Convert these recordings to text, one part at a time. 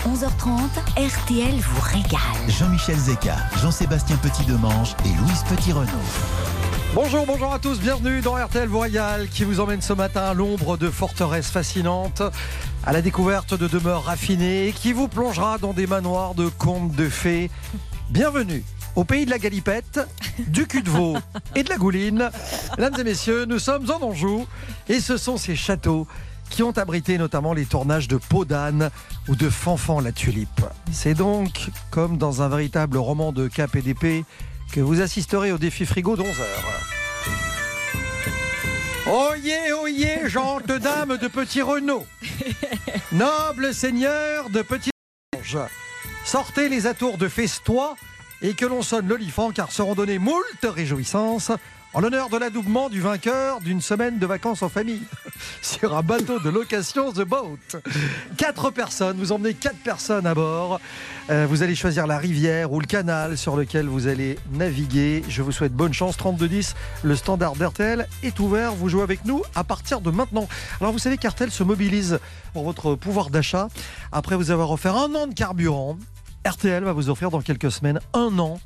11h30, RTL vous régale. Jean-Michel Zeka, Jean-Sébastien Petit-Demange et Louise Petit-Renaud. Bonjour, bonjour à tous, bienvenue dans RTL Royal qui vous emmène ce matin à l'ombre de forteresses fascinantes, à la découverte de demeures raffinées, qui vous plongera dans des manoirs de contes de fées. Bienvenue au pays de la galipette, du cul de veau et de la gouline. Mesdames et messieurs, nous sommes en Anjou et ce sont ces châteaux qui ont abrité notamment les tournages de Peau d'âne ou de Fanfan la tulipe. C'est donc comme dans un véritable roman de cap et d'épée que vous assisterez au défi frigo d'11 heures. Oyez, oyez, gentes dames de Petit Renault, nobles seigneurs de Petit Ange, sortez les atours de festois et que l'on sonne l'olifant car seront données moult réjouissances en l'honneur de l'adoubement du vainqueur d'une semaine de vacances en famille sur un bateau de location The Boat. Quatre personnes, vous emmenez quatre personnes à bord. Euh, vous allez choisir la rivière ou le canal sur lequel vous allez naviguer. Je vous souhaite bonne chance. 3210, le standard d'RTL est ouvert. Vous jouez avec nous à partir de maintenant. Alors vous savez qu'RTL se mobilise pour votre pouvoir d'achat. Après vous avoir offert un an de carburant, RTL va vous offrir dans quelques semaines un an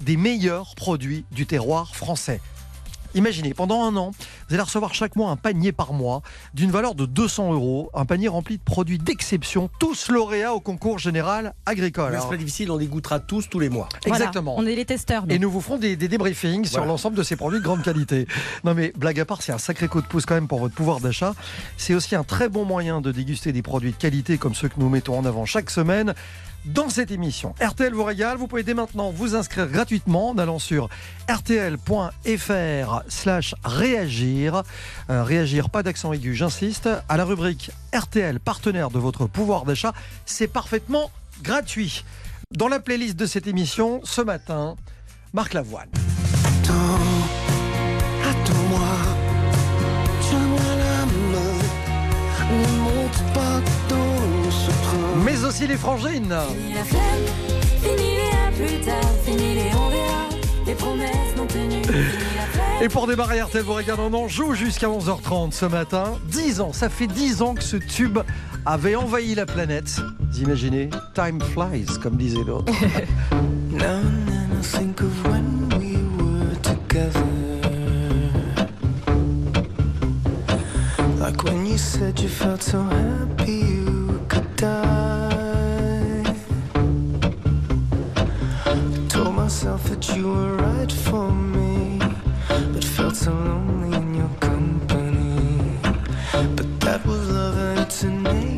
des meilleurs produits du terroir français. Imaginez, pendant un an, vous allez recevoir chaque mois un panier par mois d'une valeur de 200 euros, un panier rempli de produits d'exception, tous lauréats au concours général agricole. Mais c'est pas difficile, on les goûtera tous tous les mois. Voilà, Exactement. on est les testeurs. nous. Et nous vous ferons des, des débriefings sur l'ensemble de ces produits de grande qualité. Non mais blague à part, c'est un sacré coup de pouce quand même pour votre pouvoir d'achat. C'est aussi un très bon moyen de déguster des produits de qualité comme ceux que nous mettons en avant chaque semaine dans cette émission. RTL vous régale, vous pouvez dès maintenant vous inscrire gratuitement en allant sur rtl.fr slash réagir. Euh, réagir, pas d'accent aigu, j'insiste. À la rubrique RTL, partenaire de votre pouvoir d'achat, c'est parfaitement gratuit. Dans la playlist de cette émission, ce matin, Marc Lavoine. Attends-moi, tiens-moi la main, ne monte pas dans ce train. Mais aussi les frangines. Fini la flemme, fini les à plus tard, fini les on verra, les promesses non tenues. Et pour démarrer RTL vous regarde, on en joue jusqu'à 11h30 ce matin. 10 ans, ça fait 10 ans que ce tube avait envahi la planète. Vous imaginez Time flies, comme disait l'autre. Like when you said you felt so happy you could die. Told myself that you were right for me, so lonely in your company. But that was love and it's innate,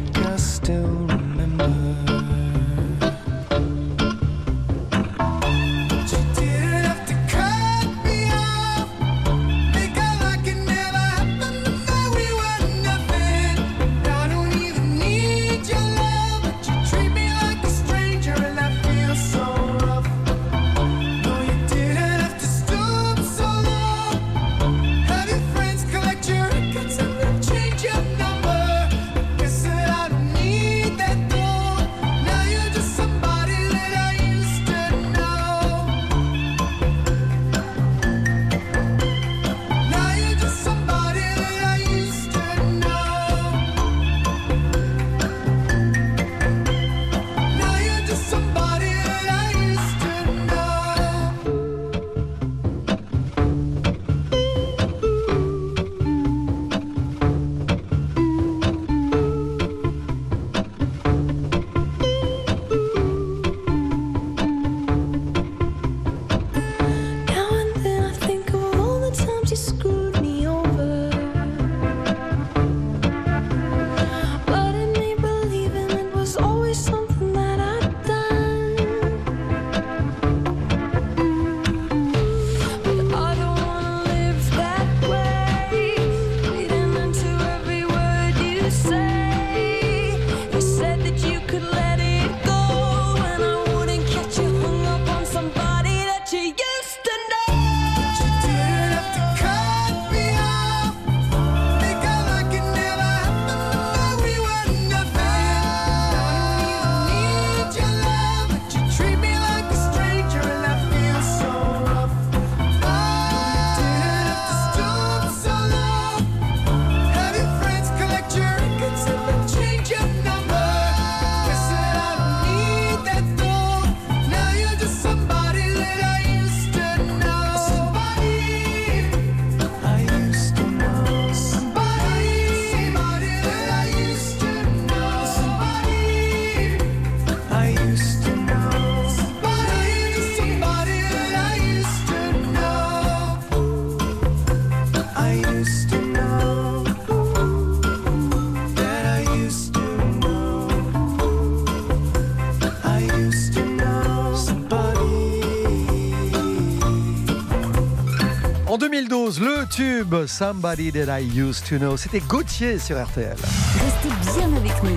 tube Somebody That I Used to Know. C'était Gauthier sur RTL. Restez bien avec nous.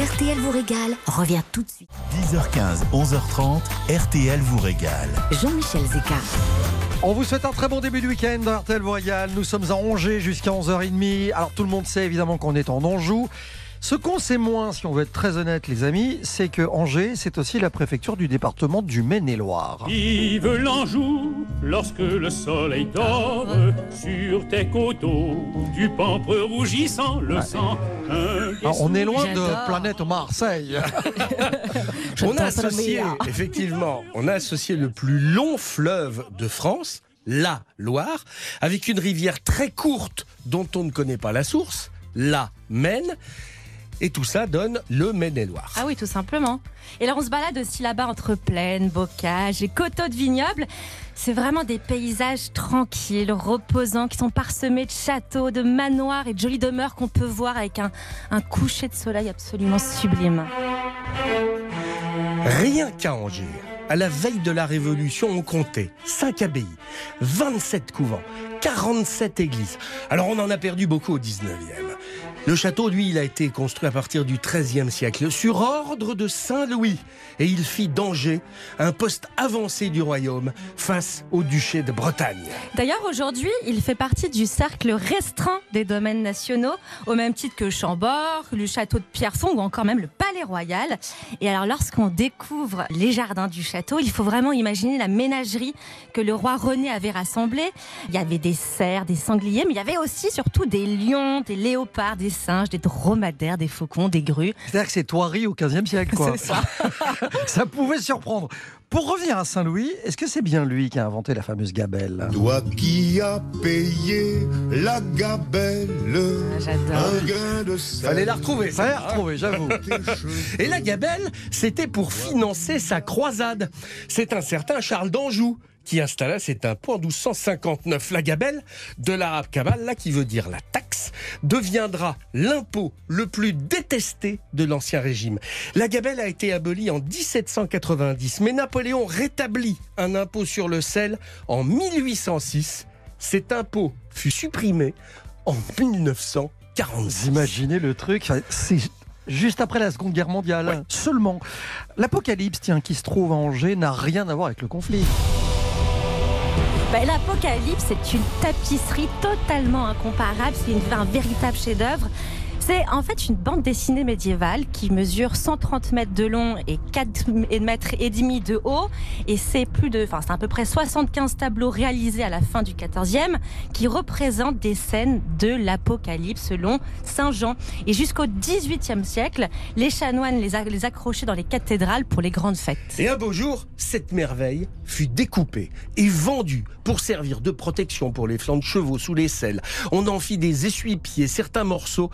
RTL vous régale revient tout de suite. 10h15, 11h30, RTL vous régale. Jean-Michel Zeka. On vous souhaite un très bon début de week-end dans RTL Royal. Nous sommes à Angers jusqu'à 11h30. Alors tout le monde sait évidemment qu'on est en Anjou. Ce qu'on sait moins, si on veut être très honnête les amis, c'est que Angers, c'est aussi la préfecture du département du Maine-et-Loire. Vive l'Anjou lorsque le soleil dort sur tes coteaux, du pampre rougissant le sang. un Alors, on est loin de planète Marseille. On a associé, effectivement, on a associé le plus long fleuve de France, la Loire, avec une rivière très courte dont on ne connaît pas la source, la Maine. Et tout ça donne le Maine-et-Loire. Ah oui, tout simplement. Et là, on se balade aussi là-bas entre plaines, bocages et coteaux de vignobles. C'est vraiment des paysages tranquilles, reposants, qui sont parsemés de châteaux, de manoirs et de jolies demeures qu'on peut voir avec un, un coucher de soleil absolument sublime. Rien qu'à Angers, à la veille de la Révolution, on comptait 5 abbayes, 27 couvents, 47 églises. Alors on en a perdu beaucoup au 19e. Le château, lui, il a été construit à partir du XIIIe siècle, sur ordre de Saint-Louis. Et il fit d'Angers un poste avancé du royaume face au duché de Bretagne. D'ailleurs, aujourd'hui, il fait partie du cercle restreint des domaines nationaux, au même titre que Chambord, le château de Pierrefonds ou encore même le Palais Royal. Et alors, lorsqu'on découvre les jardins du château, il faut vraiment imaginer la ménagerie que le roi René avait rassemblée. Il y avait des cerfs, des sangliers, mais il y avait aussi surtout des lions, des léopards, des singes, des dromadaires, des faucons, des grues. C'est-à-dire que c'est Thoiry au 15e siècle, quoi. C'est ça. ça pouvait surprendre. Pour revenir à Saint-Louis, est-ce que c'est bien lui qui a inventé la fameuse gabelle? Toi qui as payé la gabelle, J'adore. un grain de sel. Fallait la retrouver. Ça a celle-là, hein. retrouvé, j'avoue. Et la gabelle, c'était pour financer sa croisade. C'est un certain Charles d'Anjou qui installa cet impôt en 1259. La gabelle, de l'arabe cabal, là qui veut dire la taxe, deviendra l'impôt le plus détesté de l'Ancien Régime. La gabelle a été abolie en 1790, mais Napoléon rétablit un impôt sur le sel en 1806. Cet impôt fut supprimé en 1946. Vous imaginez le truc C'est juste après la Seconde Guerre mondiale. Seulement, l'apocalypse, tiens, qui se trouve à Angers, n'a rien à voir avec le conflit. Bah, L'Apocalypse, c'est une tapisserie totalement incomparable. C'est un véritable chef-d'œuvre. C'est en fait une bande dessinée médiévale qui mesure 130 mètres de long et 4 mètres et demi de haut. Et c'est plus de, enfin, c'est à peu près 75 tableaux réalisés à la fin du 14e qui représentent des scènes de l'Apocalypse selon Saint Jean. Et jusqu'au 18e siècle, les chanoines les, accrochaient dans les cathédrales pour les grandes fêtes. Et un beau jour, cette merveille fut découpée et vendue pour servir de protection pour les flancs de chevaux sous les selles. On en fit des essuie-pieds, certains morceaux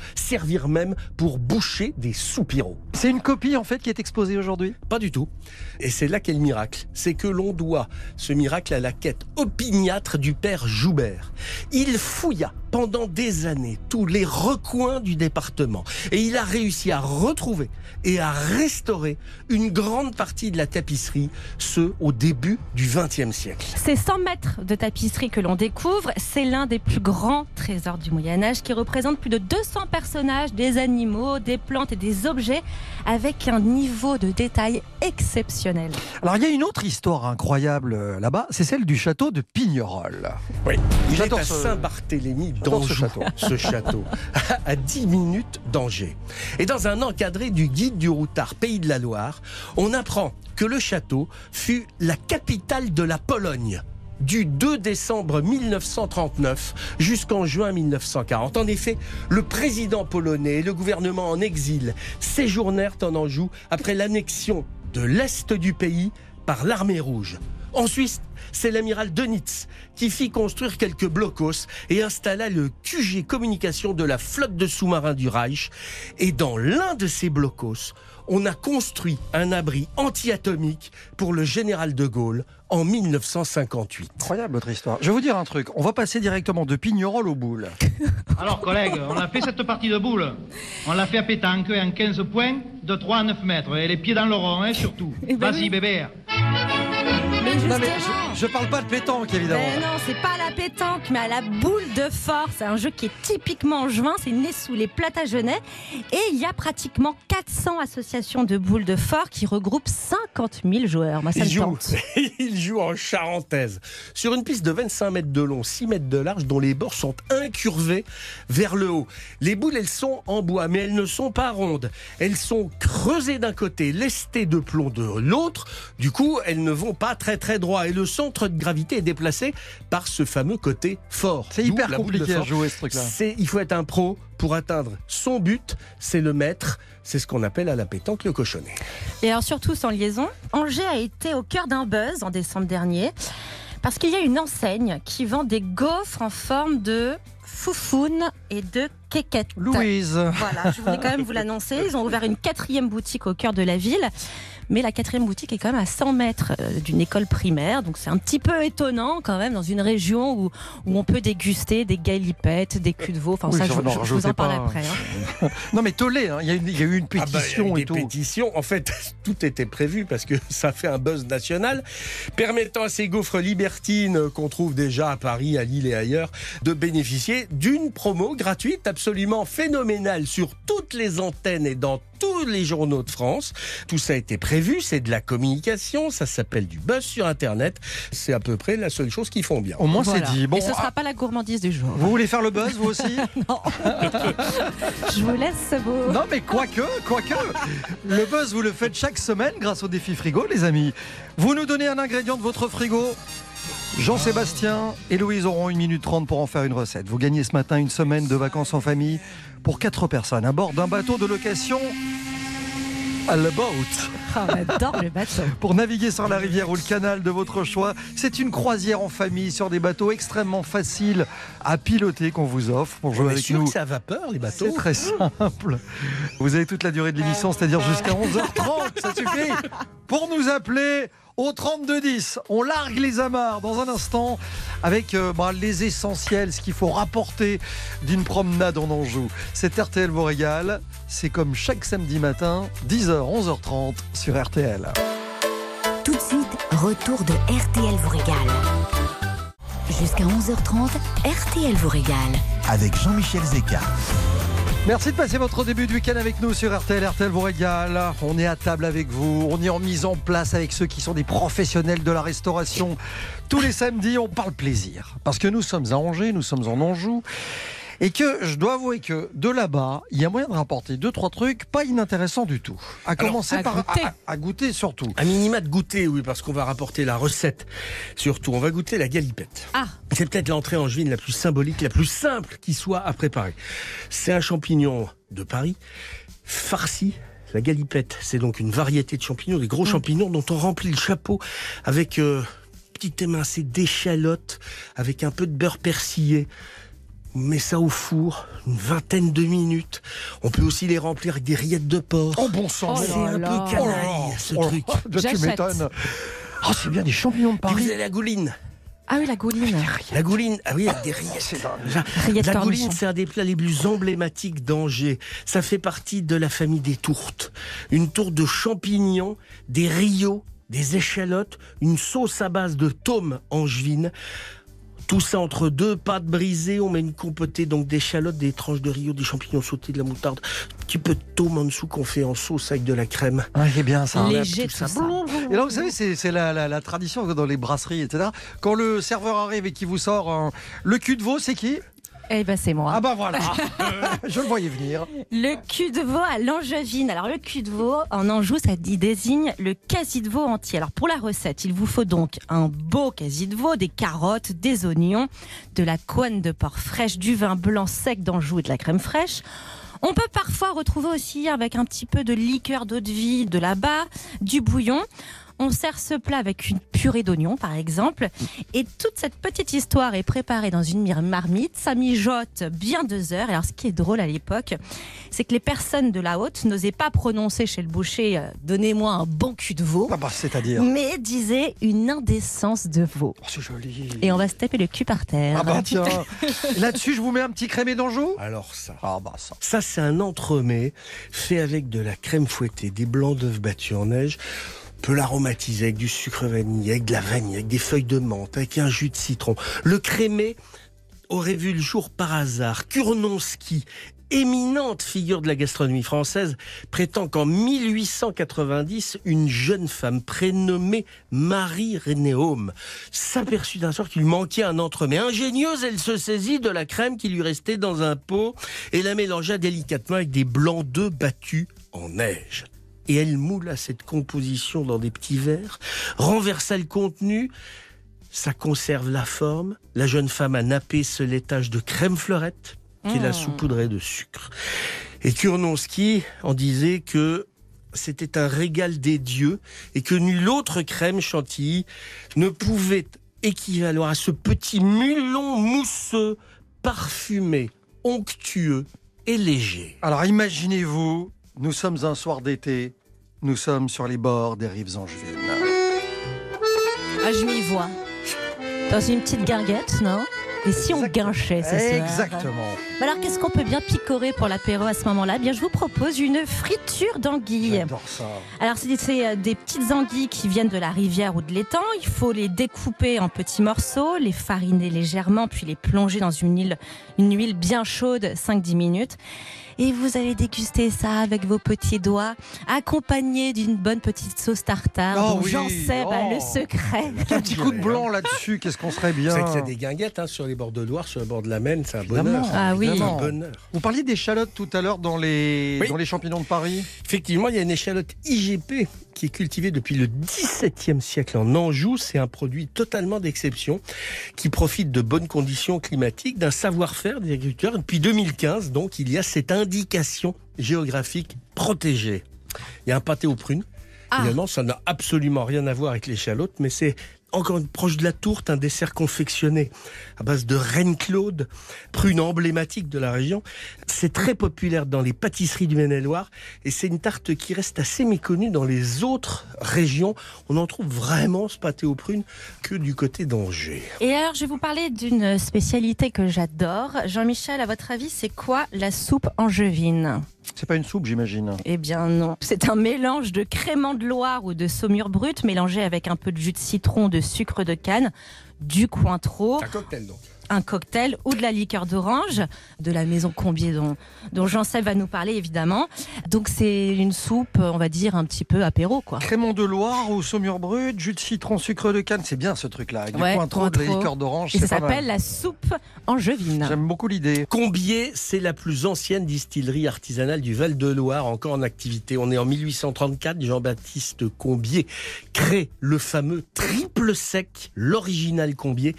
même pour boucher des soupiraux. C'est une copie, en fait, qui est exposée aujourd'hui? Pas du tout. Et c'est là qu'est le miracle. C'est que l'on doit ce miracle à la quête opiniâtre du père Joubert. Il fouilla pendant des années tous les recoins du département et il a réussi à retrouver et à restaurer une grande partie de la tapisserie, ce au début du XXe siècle. Ces 100 mètres de tapisserie que l'on découvre, c'est l'un des plus grands trésors du Moyen Âge qui représente plus de 200 personnages, des animaux, des plantes et des objets avec un niveau de détail exceptionnel. Alors, il y a une autre histoire incroyable euh, là-bas, c'est celle du château de Pignerol. Oui, il est J'adore à Saint-Barthélemy Ce château. ce château, à 10 minutes d'Angers. Et dans un encadré du guide du routard Pays de la Loire, on apprend que le château fut la capitale de la Pologne du 2 décembre 1939 jusqu'en juin 1940. En effet, le président polonais et le gouvernement en exil séjournèrent en Anjou après l'annexion de l'Est du pays par l'armée rouge. En Suisse, c'est l'amiral Dönitz qui fit construire quelques blocos et installa le QG communication de la flotte de sous-marins du Reich. Et dans l'un de ces blocos, on a construit un abri anti-atomique pour le général de Gaulle en 1958. Incroyable votre histoire. Je vais vous dire un truc, on va passer directement de Pignerol au boule. Alors, collègues, on a fait cette partie de boule. On l'a fait à pétanque en 15 points, de 3 à 9 mètres. Et les pieds dans le rond, hein, surtout. Eh ben Vas-y, oui. bébé. Mais Non mais justement. je, je parle pas de pétanque évidemment. Mais non, c'est pas la pétanque, mais à la boule de force. C'est un jeu qui est typiquement juin, c'est né sous les Platagenais. Et il y a pratiquement 400 associations de boules de fort qui regroupent 50 000 joueurs. Moi, ça Il me joue, tente. il joue en charentaise sur une piste de 25 mètres de long, 6 mètres de large, dont les bords sont incurvés vers le haut. Les boules, elles sont en bois, mais elles ne sont pas rondes. Elles sont creusées d'un côté, lestées de plomb de l'autre. Du coup, elles ne vont pas très très droit. Et le centre de gravité est déplacé par ce fameux côté fort. C'est hyper compliqué à jouer ce truc-là. C'est, il faut être un pro pour atteindre son but. C'est le maître. C'est ce qu'on appelle à la pétanque le cochonnet. Et alors surtout sans liaison, Angers a été au cœur d'un buzz en décembre dernier parce qu'il y a une enseigne qui vend des gaufres en forme de foufoune et de quéquette. Louise. Voilà, je voulais quand même vous l'annoncer. Ils ont ouvert une quatrième boutique au cœur de la ville. Mais la quatrième boutique est quand même à 100 mètres euh, d'une école primaire. Donc c'est un petit peu étonnant quand même dans une région où, où on peut déguster des galipettes, des culs de veau. Enfin, Oui, ça, je, n'en je- je vous en parle pas. après. hein. Non mais tollé, hein. il y, a y eu une Ah bah, pétition tout. pétitions. En fait, tout était prévu parce que ça fait un buzz national, permettant à ces gaufres libertines qu'on trouve déjà à Paris, à Lille et ailleurs, de bénéficier d'une promo gratuite absolument phénoménale sur toutes les antennes et dans tous les journaux de France. Tout ça a été prévu, c'est de la communication, ça s'appelle du buzz sur Internet. C'est à peu près la seule chose qu'ils font bien. Au moins Voilà. c'est dit. Bon, Et ce ah, sera pas la gourmandise du jour. vous voulez faire le buzz vous aussi Je vous laisse vos. Non mais quoique, quoique, le buzz vous le faites chaque semaine grâce au défi frigo les amis. Vous nous donnez un ingrédient de votre frigo. Jean-Sébastien et Louise auront 1 minute 30 pour en faire une recette. Vous gagnez ce matin une semaine de vacances en famille pour 4 personnes à bord d'un bateau de location à la boat. Oh, J'adore le bateau. Pour naviguer sur la rivière ou le canal de votre choix, c'est une croisière en famille sur des bateaux extrêmement faciles à piloter qu'on vous offre pour jouer On est avec sûr nous. que c'est à vapeur, les bateaux C'est très simple. Vous avez toute la durée de l'émission, c'est-à-dire jusqu'à 11h30, ça suffit. Pour nous appeler au 3210, on largue les amarres dans un instant avec euh, bah, les essentiels, ce qu'il faut rapporter d'une promenade en Anjou. C'est RTL vous régale, c'est comme chaque samedi matin, 10h, 11h30 sur RTL. Tout de suite, retour de RTL vous régale. Jusqu'à 11h30, RTL vous régale. Avec Jean-Michel Zeka. Merci de passer votre début de week-end avec nous sur RTL. RTL vous régale. On est à table avec vous. On est en mise en place avec ceux qui sont des professionnels de la restauration. Tous les samedis, on parle plaisir. Parce que nous sommes à Angers, nous sommes en Anjou. Et que je dois avouer que de là-bas, il y a moyen de rapporter deux, trois trucs pas inintéressants du tout. À commencer à par goûter. à- à goûter surtout. Un minima de goûter, oui, parce qu'on va rapporter la recette. Surtout, on va goûter la galipette. Ah, C'est peut-être l'entrée angevine la plus symbolique, la plus simple qui soit à préparer. C'est un champignon de Paris, farci. La galipette, c'est donc une variété de champignons, des gros champignons dont on remplit le chapeau avec euh, petite émincée d'échalotes, avec un peu de beurre persillé. On met ça au four, une vingtaine de minutes. On peut aussi les remplir avec des rillettes de porc. Oh bon sang Oh c'est là un là. peu canaille, ce Oh truc. là, tu m'étonnes. Oh, c'est bien des champignons de vous Paris. avez la gouline. ah oui, la gouline. La gouline, ah oui, avec des rillettes. La- Rillettes La gouline, c'est un des plats les plus emblématiques d'Angers. Ça fait partie de la famille des tourtes. Une tourte de champignons, des rios, des échalotes, une sauce à base de tome angevine. Tout ça entre deux pâtes brisées, on met une compotée donc d'échalotes, des tranches de rio, des champignons sautés, de la moutarde, un petit peu de tome en dessous qu'on fait en sauce avec de la crème. Ah, c'est bien ça. Léger, tout tout ça. ça. Et là, vous savez, c'est c'est la, la- la tradition dans les brasseries, etc. Quand le serveur arrive et qui vous sort un- le cul de veau, c'est qui? Eh ben, c'est moi. Ah bah voilà, je le voyais venir. Le cul de veau à l'angevine. Alors le cul de veau en Anjou, ça dit désigne le quasi de veau entier. Alors pour la recette, il vous faut donc un beau quasi de veau, des carottes, des oignons, de la couenne de porc fraîche, du vin blanc sec d'Anjou et de la crème fraîche. On peut parfois retrouver aussi avec un petit peu de liqueur d'eau de vie, de la bas, du bouillon. On sert ce plat avec une purée d'oignons, par exemple. Et toute cette petite histoire est préparée dans une mir- marmite. Ça mijote bien deux heures. Et alors, ce qui est drôle à l'époque, c'est que les personnes de la haute n'osaient pas prononcer chez le boucher euh, Donnez-moi un bon cul de veau, Ah bah, c'est-à-dire? mais disaient une indécence de veau. Oh, c'est joli. Et on va se taper le cul par terre. Ah bah tiens, là-dessus, je vous mets un petit crémé d'Anjou? Alors ça. Ah bah ça. Ça, c'est un entremets fait avec de la crème fouettée, des blancs d'œufs battus en neige. Peut l'aromatiser avec du sucre vanille, avec de la vanille, avec des feuilles de menthe, avec un jus de citron. Le crémé aurait vu le jour par hasard. Kurnonski, éminente figure de la gastronomie française, prétend qu'en 1890, une jeune femme prénommée Marie Renéaume s'aperçut d'un soir qu'il manquait un entremets. Ingénieuse, elle se saisit de la crème qui lui restait dans un pot et la mélangea délicatement avec des blancs d'œufs battus en neige. Et elle moula cette composition dans des petits verres, renversa le contenu, ça conserve la forme. La jeune femme a nappé ce laitage de crème fleurette qu'elle a Mmh. saupoudré de sucre. Et Kurnonski en disait que c'était un régal des dieux et que nulle autre crème chantilly ne pouvait équivaloir à ce petit mulon mousseux, parfumé, onctueux et léger. Alors imaginez-vous, nous sommes un soir d'été, nous sommes sur les bords des rives angevines. Ah, je m'y vois. Dans une petite guinguette, non? Et si on guinchait ce soir? Exactement. Alors, qu'est-ce qu'on peut bien picorer pour l'apéro à ce moment-là? Bien, je vous propose une friture d'anguilles. J'adore ça. Alors, c'est c'est, euh, des petites anguilles qui viennent de la rivière ou de l'étang. Il faut les découper en petits morceaux, les fariner légèrement, puis les plonger dans une huile, une huile bien chaude, 5-10 minutes. Et vous allez déguster ça avec vos petits doigts, accompagné d'une bonne petite sauce tartare. Oh oui, j'en sais bah, oh. le secret. Un petit coup de blanc là-dessus, qu'est-ce qu'on serait C'est bien. vrai qu'il y a des guinguettes hein, sur les bords de Loire, sur le bord de la Maine, c'est un Évidemment, bonheur. Ah oui. Un bonheur. Vous parliez d'échalotes tout à l'heure dans les, Oui. dans les champignons de Paris. Effectivement, il y a une échalote IGP qui est cultivée depuis le XVIIe siècle en Anjou. C'est un produit totalement d'exception qui profite de bonnes conditions climatiques, d'un savoir-faire des agriculteurs. Depuis 2015, donc, il y a cette indication géographique protégée. Il y a un pâté aux prunes. Ah. Évidemment, ça n'a absolument rien à voir avec l'échalote, mais c'est encore proche de la tourte, un dessert confectionné à base de reine Claude, prune emblématique de la région. C'est très populaire dans les pâtisseries du Maine-et-Loire et c'est une tarte qui reste assez méconnue dans les autres régions. On en trouve vraiment ce pâté aux prunes que du côté d'Angers. Et alors, je vais vous parler d'une spécialité que j'adore. Jean-Michel, à votre avis, c'est quoi la soupe angevine? C'est pas une soupe, j'imagine. Eh bien non. C'est un mélange de crément de Loire ou de saumure brute mélangé avec un peu de jus de citron, de sucre de canne, du cointreau, Un cocktail donc. Un cocktail ou de la liqueur d'orange de la maison Combier dont, dont Jean-Seb va nous parler évidemment. Donc c'est une soupe, on va dire, un petit peu apéro quoi. Crémant de Loire ou saumure brute, jus de citron, sucre de canne, c'est bien ce truc-là. Avec Ouais, du cointreau, de la liqueur d'orange, Et ça s'appelle la soupe angevine. J'aime beaucoup l'idée. Combier, c'est la plus ancienne distillerie artisanale du Val-de-Loire, encore en activité. On est en 1834. Jean-Baptiste Combier crée le fameux triple sec, l'original Combier,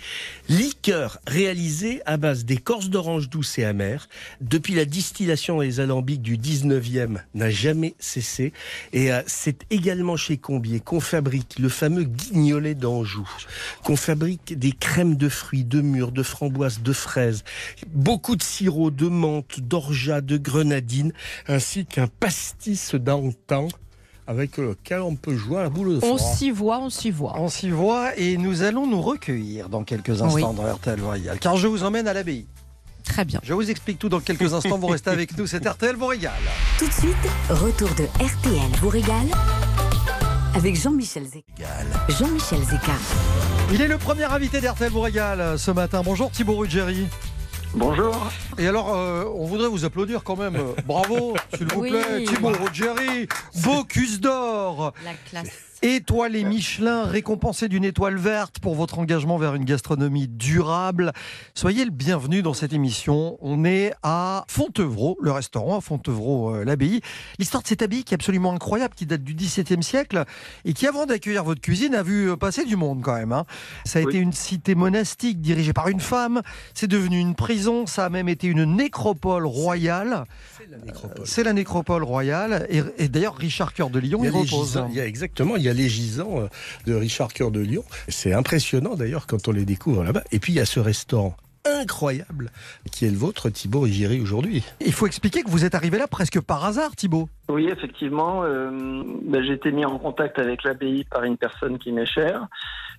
liqueur réalisée à base d'écorce d'orange douce et amère. Depuis la distillation des alambics du 19e n'a jamais cessé. Et euh, c'est également chez Combier qu'on fabrique le fameux guignolet d'Anjou, qu'on fabrique des crèmes de fruits, de mûres, de framboises, de fraises, beaucoup de sirop, de menthe, d'orgeat, de grenadine, ainsi qu'un pastis d'antan avec lequel on peut jouer à la boule de On froid. s'y voit, on s'y voit. On s'y voit et nous allons nous recueillir dans quelques instants dans RTL Royal. Car je vous emmène à l'abbaye. Très bien. Je vous explique tout dans quelques instants. Vous restez avec nous. C'est RTL vous régale. Tout de suite, retour de RTL vous régale avec Jean-Michel Zeka. Jean-Michel Zeka. Il est le premier invité d'RTL vous régale ce matin. Bonjour Thibaut Ruggeri. Bonjour. Et alors, euh, on voudrait vous applaudir quand même. Bravo, s'il vous Oui. plaît. Thibaut Ruggeri, Bocuse d'or. La classe. Étoilé Michelin, récompensé d'une étoile verte pour votre engagement vers une gastronomie durable. Soyez le bienvenu dans cette émission. On est à Fontevraud, le restaurant à Fontevraud-l'Abbaye. L'histoire de cette abbaye qui est absolument incroyable, qui date du XVIIe siècle et qui, avant d'accueillir votre cuisine, a vu euh, passer du monde quand même. hein. Ça a Oui. été une cité monastique dirigée par une femme. C'est devenu une prison. Ça a même été une nécropole royale. C'est la nécropole. C'est la nécropole royale. Et, et d'ailleurs, Richard Cœur de Lion Il y, repose. gisants, il y a exactement, il y a les gisants euh, de Richard Cœur de Lion. C'est impressionnant d'ailleurs quand on les découvre là-bas. Et puis il y a ce restaurant incroyable qui est le vôtre, Thibaut Rigiri, aujourd'hui. Il faut expliquer que vous êtes arrivé là presque par hasard, Thibaut. Oui, effectivement, euh, ben, j'ai été mis en contact avec l'abbaye par une personne qui m'est chère,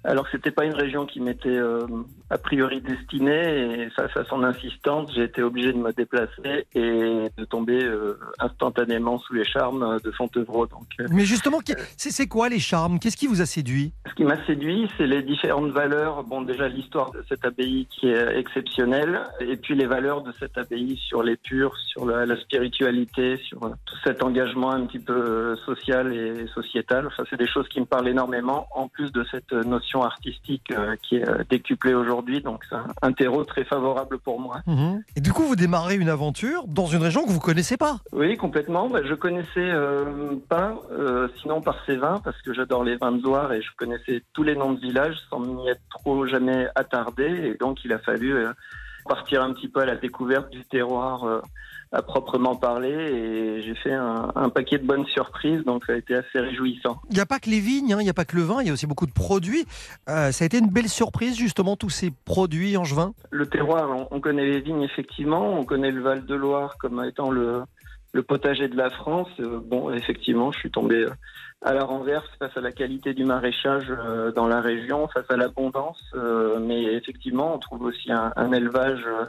Alors c'était pas une région qui m'était euh, a priori destinée et face à son insistance, j'ai été obligé de me déplacer et de tomber euh, instantanément sous les charmes de Fontevraud. Donc, euh, Mais justement, c'est quoi les charmes? Qu'est-ce qui vous a séduit? Ce qui m'a séduit, c'est les différentes valeurs. Bon, déjà l'histoire de cette abbaye qui est exceptionnelle, et puis les valeurs de cette abbaye sur l'épure, sur la, la spiritualité, sur euh, tout cet engagement un petit peu social et sociétal. Enfin, c'est des choses qui me parlent énormément, en plus de cette notion artistique euh, qui est décuplée aujourd'hui. Donc, c'est un- terreau très favorable pour moi. Mhm. Et du coup, vous démarrez une aventure dans une région que vous connaissez pas. Oui, complètement. Bah, je connaissais euh, pas, euh, sinon par ces vins, parce que j'adore les vins de Loire et je connaissais tous les noms de villages sans m'y être trop jamais attardé. Et donc, il a fallu euh, partir un petit peu à la découverte du terroir euh, à proprement parler. Et j'ai fait un, un paquet de bonnes surprises, donc ça a été assez réjouissant. Il n'y a pas que les vignes, hein, il n'y a pas que le vin, il y a aussi beaucoup de produits. Euh, ça a été une belle surprise, justement, tous ces produits angevins. Le terroir, on, on connaît les vignes effectivement, on connaît le Val de Loire comme étant le, le potager de la France. Euh, bon, effectivement, je suis tombé euh, à la renverse face à la qualité du maraîchage euh, dans la région, face à l'abondance. euh, mais effectivement, on trouve aussi un, un élevage euh,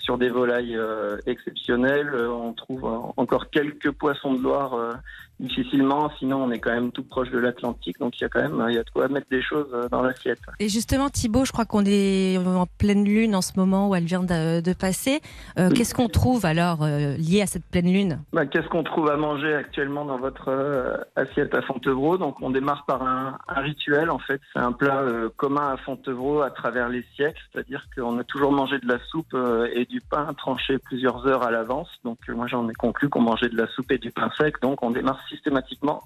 sur des volailles euh, exceptionnelles. Euh, On trouve encore quelques poissons de Loire euh, difficilement. Sinon, on est quand même tout proche de l'Atlantique, donc il y a quand même il y a de quoi mettre des choses dans l'assiette. Et justement, Thibaut, je crois qu'on est en pleine lune en ce moment où elle vient de, de passer. Euh, Qu'est-ce qu'on trouve alors euh, lié à cette pleine lune? Bah, Qu'est-ce qu'on trouve à manger actuellement dans votre euh, assiette à Fontevraud? Donc, on démarre par un, un rituel. En fait, c'est un plat commun à Fontevraud à travers les siècles, c'est-à-dire qu'on a toujours mangé de la soupe et du pain tranché plusieurs heures à l'avance. Donc, euh, moi, j'en ai conclu qu'on mangeait de la soupe et du pain sec. Donc, on démarre systématiquement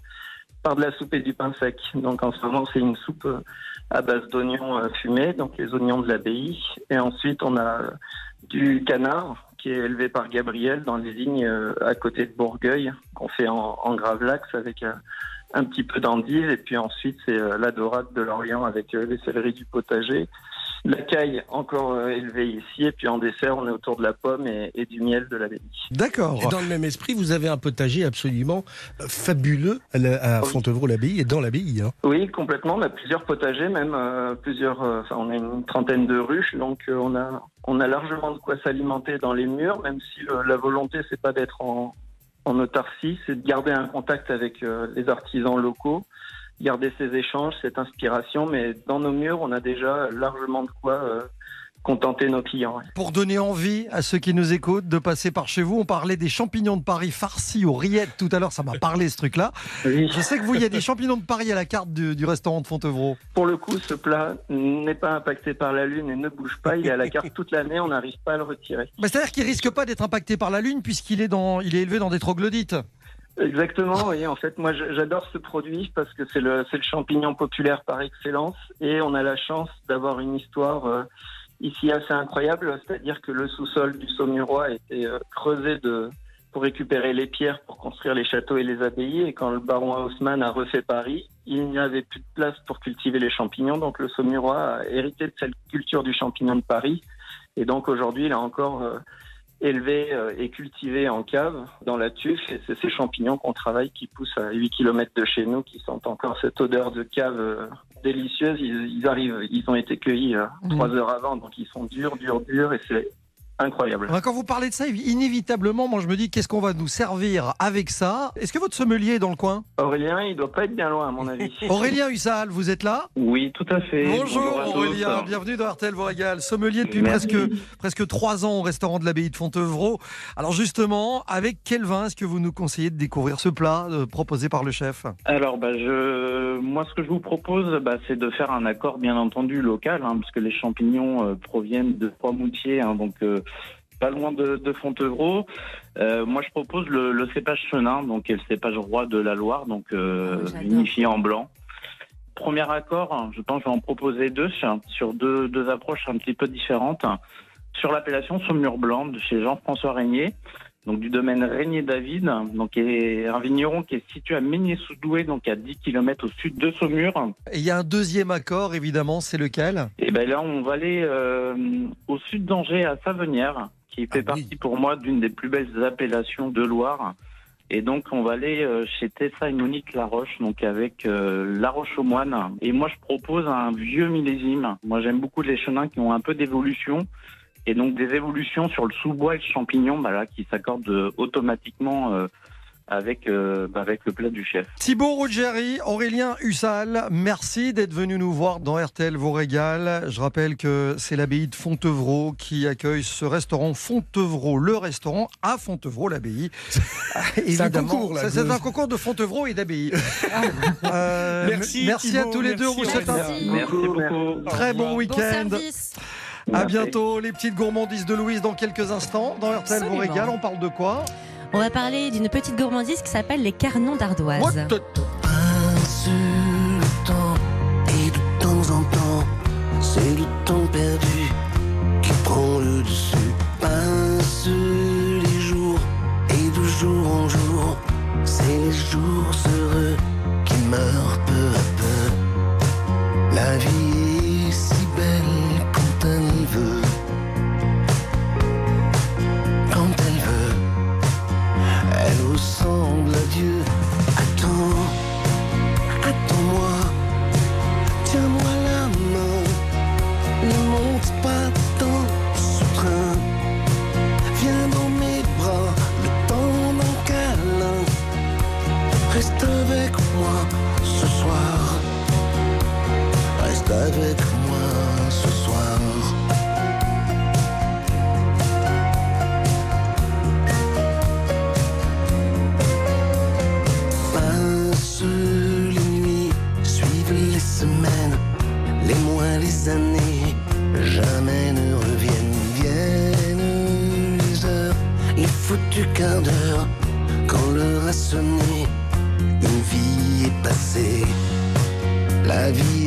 par de la soupe et du pain sec. Donc, en ce moment, c'est une soupe euh, à base d'oignons euh, fumés, donc les oignons de l'abbaye. Et ensuite, on a du canard qui est élevé par Gabriel dans les vignes à côté de Bourgueil, qu'on fait en, en gravlax avec un petit peu d'endive. Et puis ensuite, c'est la dorade de l'Orient avec les céleris du potager. La caille encore euh, élevée ici. Et puis en dessert, on est autour de la pomme et, et du miel de l'abbaye. D'accord. Et dans le même esprit, vous avez un potager absolument euh, fabuleux à, la- à Fontevraud-l'Abbaye et dans l'abbaye. hein. Oui, complètement. On a plusieurs potagers, même euh, plusieurs. euh, Enfin, on a une trentaine de ruches, donc euh, on a on a largement de quoi s'alimenter dans les murs, même si la volonté c'est pas d'être en en autarcie, c'est de garder un contact avec euh, les artisans locaux, garder ces échanges, cette inspiration. Mais dans nos murs, on a déjà largement de quoi euh, contenter nos clients. Pour donner envie à ceux qui nous écoutent de passer par chez vous, on parlait des champignons de Paris farcis aux rillettes tout à l'heure, ça m'a parlé ce truc-là. Oui. Je sais que vous, il y a des champignons de Paris à la carte du, du restaurant de Fontevraud. Pour le coup, ce plat n'est pas impacté par la lune et ne bouge pas. Il est à la carte toute l'année. On n'arrive pas à le retirer. Bah, C'est-à-dire qu'il risque pas d'être impacté par la Lune puisqu'il est, dans, il est élevé dans des troglodytes. Exactement, oui. En fait, moi, j'adore ce produit parce que c'est le, le champignon populaire par excellence et on a la chance d'avoir une histoire euh, ici assez incroyable. C'est-à-dire que le sous-sol du Saumurois a été euh, creusé de, pour récupérer les pierres pour construire les châteaux et les abbayes. Et quand le baron Haussmann a refait Paris, il n'y avait plus de place pour cultiver les champignons. Donc le Saumurois a hérité de cette culture du champignon de Paris. Et donc aujourd'hui, il a encore euh, élevé euh, et cultivé en cave dans la tuffe. Et c'est ces champignons qu'on travaille qui poussent à 8 km de chez nous, qui sentent encore cette odeur de cave euh, délicieuse. Ils, ils arrivent, ils ont été cueillis euh, Mhm. trois heures avant, donc ils sont durs, durs, durs, et c'est incroyable. Alors, Quand vous parlez de ça, inévitablement, moi je me dis qu'est-ce qu'on va nous servir avec ça? Est-ce que votre sommelier est dans le coin? Aurélien, il doit pas être bien loin, à mon avis. Aurélien Hussal, vous êtes là? Oui, tout à fait. Bonjour tous. Aurélien, bienvenue dans RTL vous régale. Sommelier depuis Merci. presque, presque trois ans au restaurant de l'abbaye de Fontevraud. Alors justement, avec quel vin est-ce que vous nous conseillez de découvrir ce plat euh, proposé par le chef? Alors, bah, je, moi, ce que je vous propose, bah, c'est de faire un accord, bien entendu, local, hein, puisque les champignons euh, proviennent de Trois-Moutiers, hein, donc euh, pas loin de, de Fontevraud. Euh, moi, je propose le, le cépage chenin, donc qui est le cépage roi de la Loire, donc euh, Ah, vinifié en blanc. Premier accord, hein, je pense que je vais en proposer deux sur deux, deux approches un petit peu différentes. Sur l'appellation Saumur Blanc de chez Jean-François Régnier, donc du domaine Régnier David, donc est un vigneron qui est situé à Meigné-sous-Douai, donc à 10 km au sud de Saumur. Et il y a un deuxième accord, évidemment, c'est lequel? Et ben là, on va aller euh, au sud d'Angers, à Savenière, qui fait Ah oui. partie pour moi d'une des plus belles appellations de Loire. Et donc, on va aller euh, chez Tessa et Monique Laroche, donc avec euh, Laroche aux moines. Et moi, je propose un vieux millésime. Moi, j'aime beaucoup les chenins qui ont un peu d'évolution. Et donc, des évolutions sur le sous-bois et le champignon, bah là, qui s'accordent euh, automatiquement euh, avec, euh, bah, avec le plat du chef. Thibaut Ruggeri, Aurélien Hussal, merci d'être venu nous voir dans RTL vous régale. Je rappelle que c'est l'abbaye de Fontevraud qui accueille ce restaurant Fontevraud, le restaurant à Fontevraud, l'abbaye. C'est un Évidemment, concours, là, c'est- un concours de Fontevraud et d'abbaye. Euh, Merci, merci à tous les deux. Merci, Merci. Merci beaucoup. très bon Bon service. À Merci. bientôt, les petites gourmandises de Louise dans quelques instants. Dans RTL vous régale, on parle de quoi On va parler d'une petite gourmandise qui s'appelle les carnons d'ardoise. What the- Passe le temps et de temps en temps, c'est le temps perdu jamais ne reviennent. Viennent les heures, les foutus quarts d'heure, quand l'heure a sonné, une vie est passée. La vie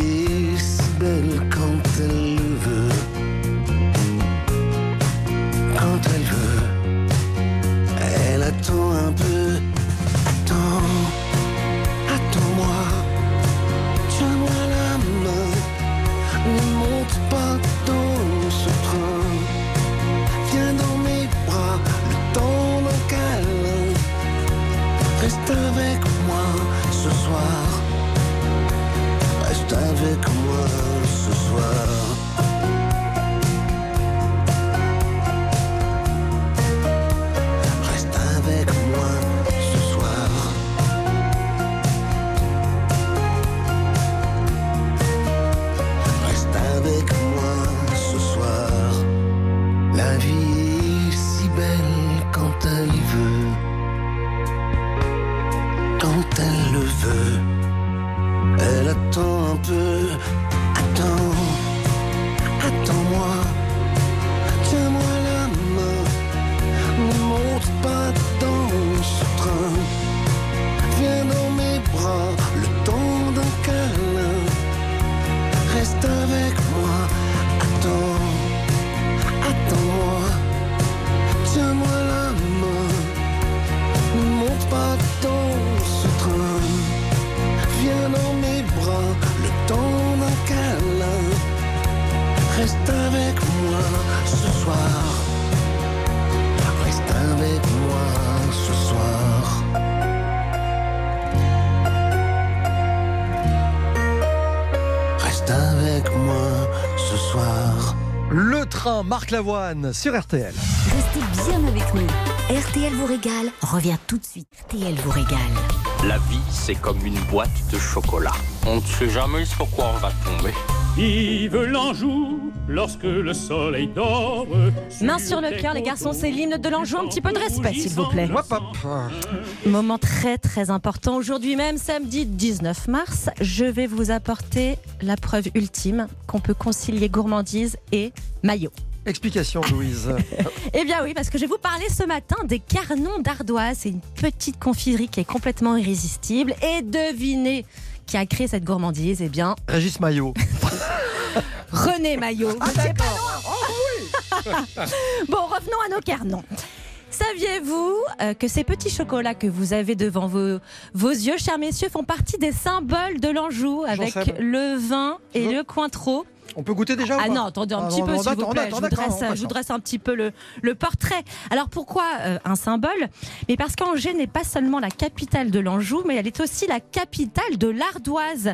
Marc Lavoine sur RTL. Restez bien avec nous. RTL vous régale revient tout de suite. RTL vous régale. La vie, c'est comme une boîte de chocolat. On ne sait jamais sur quoi on va tomber. Vive l'Anjou lorsque le soleil dort. Main sur le cœur, les garçons, c'est l'hymne de l'Anjou. Un petit peu de respect, s'il vous plaît. Moment très très important. Aujourd'hui même, samedi 19 mars, je vais vous apporter la preuve ultime qu'on peut concilier gourmandise et maillot. Explication, Louise. Eh bien oui, parce que je vais vous parler ce matin des carnons d'ardoise. C'est une petite confiserie qui est complètement irrésistible. Et devinez qui a créé cette gourmandise? Eh bien, Régis Maillot. René Maillot. C'est pas loin. bon, revenons à nos carnons. Saviez-vous euh, que ces petits chocolats que vous avez devant vos, vos yeux, chers messieurs, font partie des symboles de l'Anjou avec le vin et le cointreau? On peut goûter déjà ou Ah non, attendez un Ah petit non, peu, s'il vous plaît. Je vous dresse, je vous un petit peu le, le portrait. Alors pourquoi euh, un symbole? Mais parce qu'Angers n'est pas seulement la capitale de l'Anjou, mais elle est aussi la capitale de l'ardoise.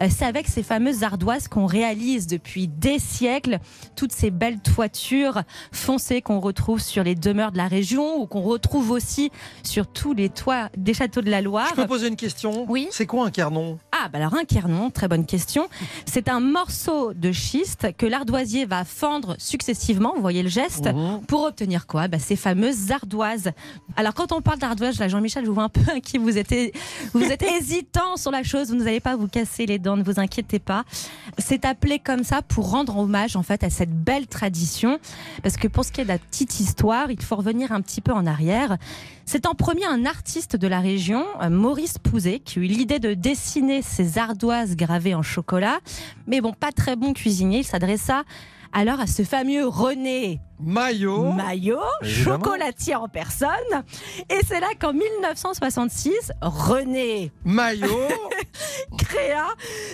Euh, C'est avec ces fameuses ardoises qu'on réalise depuis des siècles toutes ces belles toitures foncées qu'on retrouve sur les demeures de la région ou qu'on retrouve aussi sur tous les toits des châteaux de la Loire. Je peux poser une question? Oui. C'est quoi un carnon? Ah, bah alors un kernon, très bonne question. C'est un morceau de schiste que l'ardoisier va fendre successivement, vous voyez le geste, Mhm. pour obtenir quoi? Bah, Ces fameuses ardoises. Alors quand on parle d'ardoise, là Jean-Michel, je vous vois un peu inquiet, vous êtes, vous êtes hésitant sur la chose, vous n'allez pas vous casser les dents, ne vous inquiétez pas. C'est appelé comme ça pour rendre hommage en fait à cette belle tradition. Parce que pour ce qui est de la petite histoire, il faut revenir un petit peu en arrière. C'est en premier un artiste de la région, euh, Maurice Pouzet, qui a eu l'idée de dessiner ces ardoises gravées en chocolat. Mais bon, pas très bon cuisinier, il s'adressa alors à ce fameux René Maillot. Maillot, chocolatier en personne. Et c'est là qu'en 1966, René Maillot créa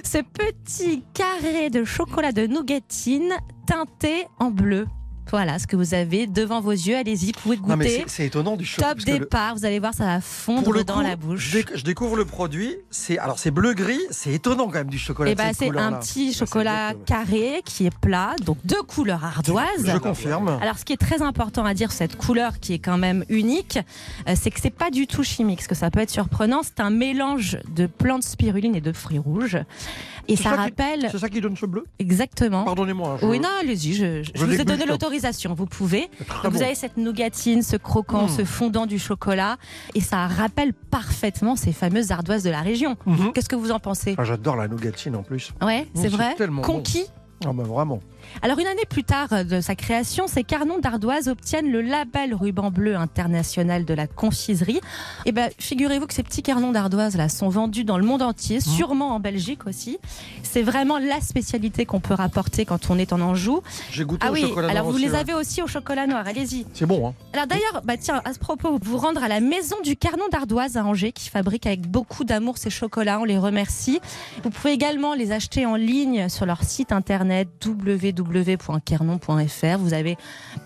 ce petit carré de chocolat de nougatine teinté en bleu. Voilà ce que vous avez devant vos yeux. Allez-y, vous pouvez Non, mais goûter. c'est- étonnant du chocolat. Top départ, vous allez voir, ça va fondre le dans coup, la bouche. Je, déc- je découvre le produit. C'est alors c'est bleu gris. C'est étonnant quand même du chocolat. Et bah, cette c'est un petit chocolat carré qui est plat, donc deux couleurs ardoises. Je confirme. Alors, ce qui est très important à dire, cette couleur qui est quand même unique, euh, c'est que c'est pas du tout chimique. Ce que ça peut être surprenant, c'est un mélange de plantes spiruline et de fruits rouges. Et C'est ça, rappelle. C'est ça qui donne ce bleu Exactement. Pardonnez-moi. hein, je- Oui, non, allez-y, je, je je vous ai donné déguste. l'autorisation, vous pouvez. Donc, Vous avez cette nougatine, ce croquant, Mm. ce fondant du chocolat, et ça rappelle parfaitement ces fameuses ardoises de la région. Mhm. Qu'est-ce que vous en pensez? Ah, J'adore la nougatine en plus. Ouais, Mm, c'est vrai? bon. Conquis? Ah bah vraiment. Alors une année plus tard euh, de sa création, ces carnons d'ardoise obtiennent le label ruban bleu international de la confiserie. Et ben figurez-vous que ces petits carnons d'ardoise là sont vendus dans le monde entier, sûrement en Belgique aussi. C'est vraiment la spécialité qu'on peut rapporter quand on est en Anjou. J'ai goûté Ah au oui, chocolat alors noir vous aussi, les ouais. avez aussi au chocolat noir, allez-y. C'est bon, hein Alors d'ailleurs, bah tiens, à ce propos, vous rendre à la maison du Carnon d'Ardoise à Angers qui fabrique avec beaucoup d'amour ces chocolats, on les remercie. Vous pouvez également les acheter en ligne sur leur site internet www.carnon.fr. Vous avez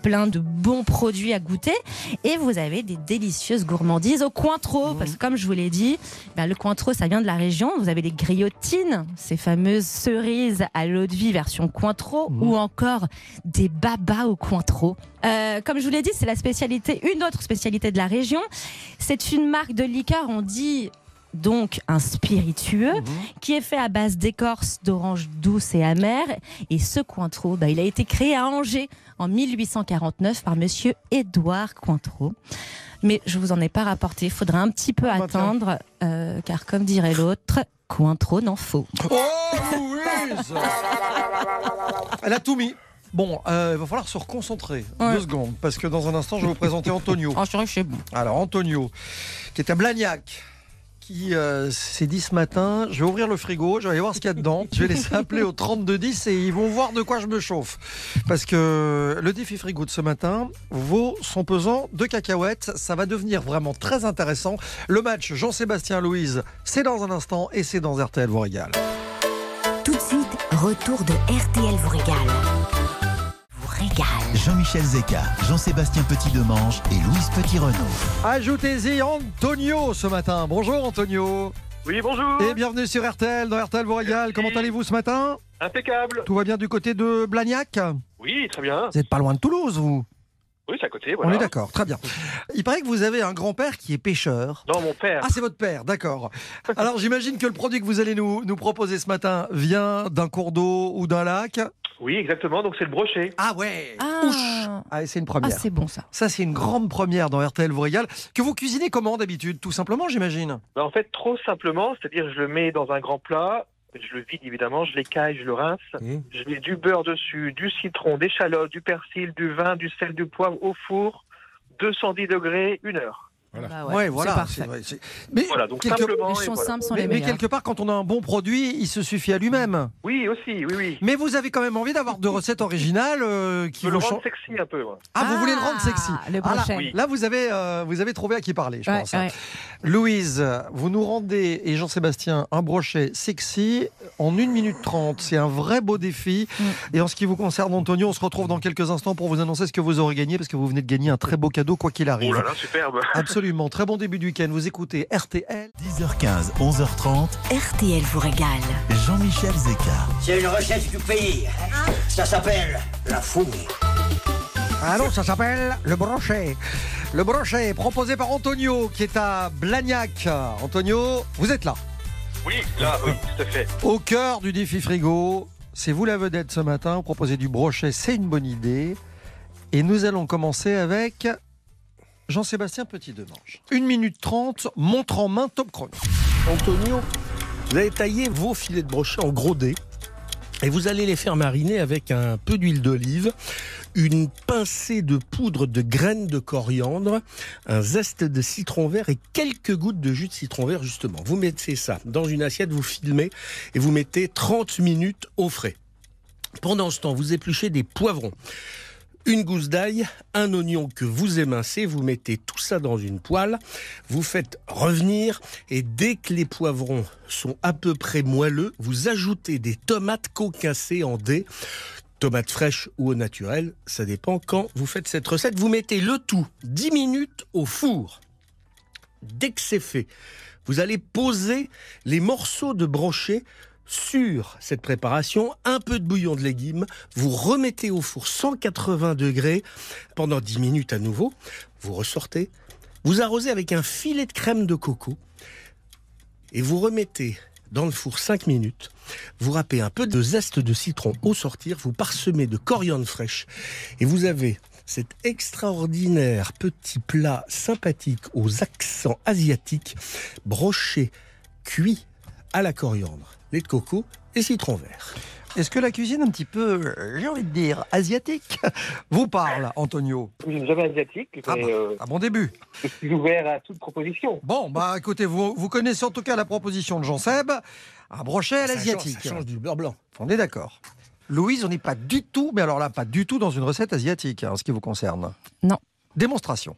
plein de bons produits à goûter et vous avez des délicieuses gourmandises au Cointreau parce que comme je vous l'ai dit, bah, le Cointreau ça vient de la région. Vous avez les griotines, ces fameuses cerises à l'eau de vie version Cointreau ou encore des babas au Cointreau. Euh, comme je vous l'ai dit, c'est la spécialité, une autre spécialité de la région. C'est une marque de liqueur, on dit donc un spiritueux qui est fait à base d'écorce d'orange douce et amère. Et ce Cointreau, bah, il a été créé à Angers en 1849 par monsieur Édouard Cointreau. Mais je vous en ai pas rapporté, il faudra un petit peu attendre, euh, car comme dirait l'autre, Cointreau n'en faut. Oh Louise Elle a tout mis. Bon, euh, il va falloir se reconcentrer Ouais. deux secondes parce que dans un instant je vais vous présenter Antonio. Alors Antonio, qui est à Blagnac, qui euh, s'est dit ce matin, je vais ouvrir le frigo, je vais aller voir ce qu'il y a dedans, je vais les appeler au 3210 et ils vont voir de quoi je me chauffe. Parce que le défi frigo de ce matin vaut son pesant de cacahuètes, ça va devenir vraiment très intéressant. Le match Jean-Sébastien Louise, c'est dans un instant et c'est dans RTL vous régale. Tout de suite, retour de RTL vous régale. Régale. Jean-Michel Zeka, Jean-Sébastien Petit-Demange et Louise Petit-Renaud. Ajoutez-y Antonio ce matin. Bonjour Antonio. Oui, bonjour. Et bienvenue sur RTL, dans RTL vous régale. Comment allez-vous ce matin? Impeccable. Tout va bien du côté de Blagnac? Oui, très bien. Vous n'êtes pas loin de Toulouse, vous Oui, c'est à côté, voilà. On est d'accord, très bien. Il paraît que vous avez un grand-père qui est pêcheur. Non, mon père. Ah, c'est votre père, d'accord. Alors j'imagine que le produit que vous allez nous, nous proposer ce matin vient d'un cours d'eau ou d'un lac. Oui, exactement. Donc, c'est le brochet. Ah ouais Ah, Ah, c'est une Ah, première. c'est bon ça. ça, c'est une grande première dans RTL vous régale. Que vous cuisinez comment d'habitude Tout simplement, j'imagine? Ben, en fait, trop simplement, c'est-à-dire, je le mets dans un grand plat. Je le vide évidemment, je l'écaille, je le rince. Je mets du beurre dessus, du citron, des échalotes, du persil, du vin, du sel, du poivre au four, 210 degrés, une heure. Bah Ouais, voilà. C'est parfait. c'est vrai, c'est- Mais, Voilà, donc quelque- simplement. Les et choses voilà. simples sont mais, les mais meilleures. quelque part, quand on a un bon produit, il se suffit à lui-même. Oui, aussi, oui, oui. Mais vous avez quand même envie d'avoir de recettes originales euh, qui veux le vous rendre changent. sexy un peu. Ah, vous voulez le rendre Ah, sexy le Ah, là, brochet. Oui. là, vous avez, euh, vous avez trouvé à qui parler, je Ouais, pense. ouais. Louise, vous nous rendez, et Jean-Sébastien, un brochet sexy en 1 minute 30. C'est un vrai beau défi. Et en ce qui vous concerne, Antonio, on se retrouve dans quelques instants pour vous annoncer ce que vous aurez gagné, parce que vous venez de gagner un très beau cadeau, quoi qu'il arrive. Oh là là, superbe. Absolument. Très bon début de week-end. Vous écoutez RTL. 10h15, 11h30. RTL vous régale. Jean-Michel Zeka. C'est une recette du pays. Ça s'appelle la fouille. Ah non, ça s'appelle le brochet. Le brochet proposé par Antonio, qui est à Blagnac. Antonio, vous êtes là. Oui, là, oui, tout à fait. Au cœur du défi frigo, c'est vous la vedette ce matin. Vous proposez du brochet, c'est une bonne idée. Et nous allons commencer avec Jean-Sébastien Petit-Demange. 1 minute 30, montre en main, top chrono. Antonio, vous allez tailler vos filets de brochet en gros dés et vous allez les faire mariner avec un peu d'huile d'olive, une pincée de poudre de graines de coriandre, un zeste de citron vert et quelques gouttes de jus de citron vert justement. Vous mettez ça dans une assiette, vous filmez et vous mettez 30 minutes au frais. Pendant ce temps, vous épluchez des poivrons une gousse d'ail, un oignon que vous émincez, vous mettez tout ça dans une poêle, vous faites revenir et dès que les poivrons sont à peu près moelleux, vous ajoutez des tomates concassées en dés. Tomates fraîches ou au naturel, ça dépend quand vous faites cette recette. Vous mettez le tout 10 minutes au four. Dès que c'est fait, vous allez poser les morceaux de brochet sur cette préparation, un peu de bouillon de légumes, vous remettez au four 180 degrés. Pendant 10 minutes à nouveau, vous ressortez, vous arrosez avec un filet de crème de coco et vous remettez dans le four 5 minutes, vous râpez un peu de zeste de citron au sortir, vous parsemez de coriandre fraîche et vous avez cet extraordinaire petit plat sympathique aux accents asiatiques, broché, cuit à la coriandre, lait de coco et citron vert. Est-ce que la cuisine un petit peu, euh, j'ai envie de dire, asiatique, vous parle, Antonio? Je suis jamais asiatique, mais Ah bah, euh, à bon début. je suis ouvert à toute proposition. Bon, bah écoutez, vous, vous connaissez en tout cas la proposition de Jean Seb, un brochet à Ça l'asiatique. change- ça change du beurre blanc. On est d'accord. Louise, on n'est pas du tout, mais alors là, pas du tout dans une recette asiatique, hein, en ce qui vous concerne. Non. Démonstration.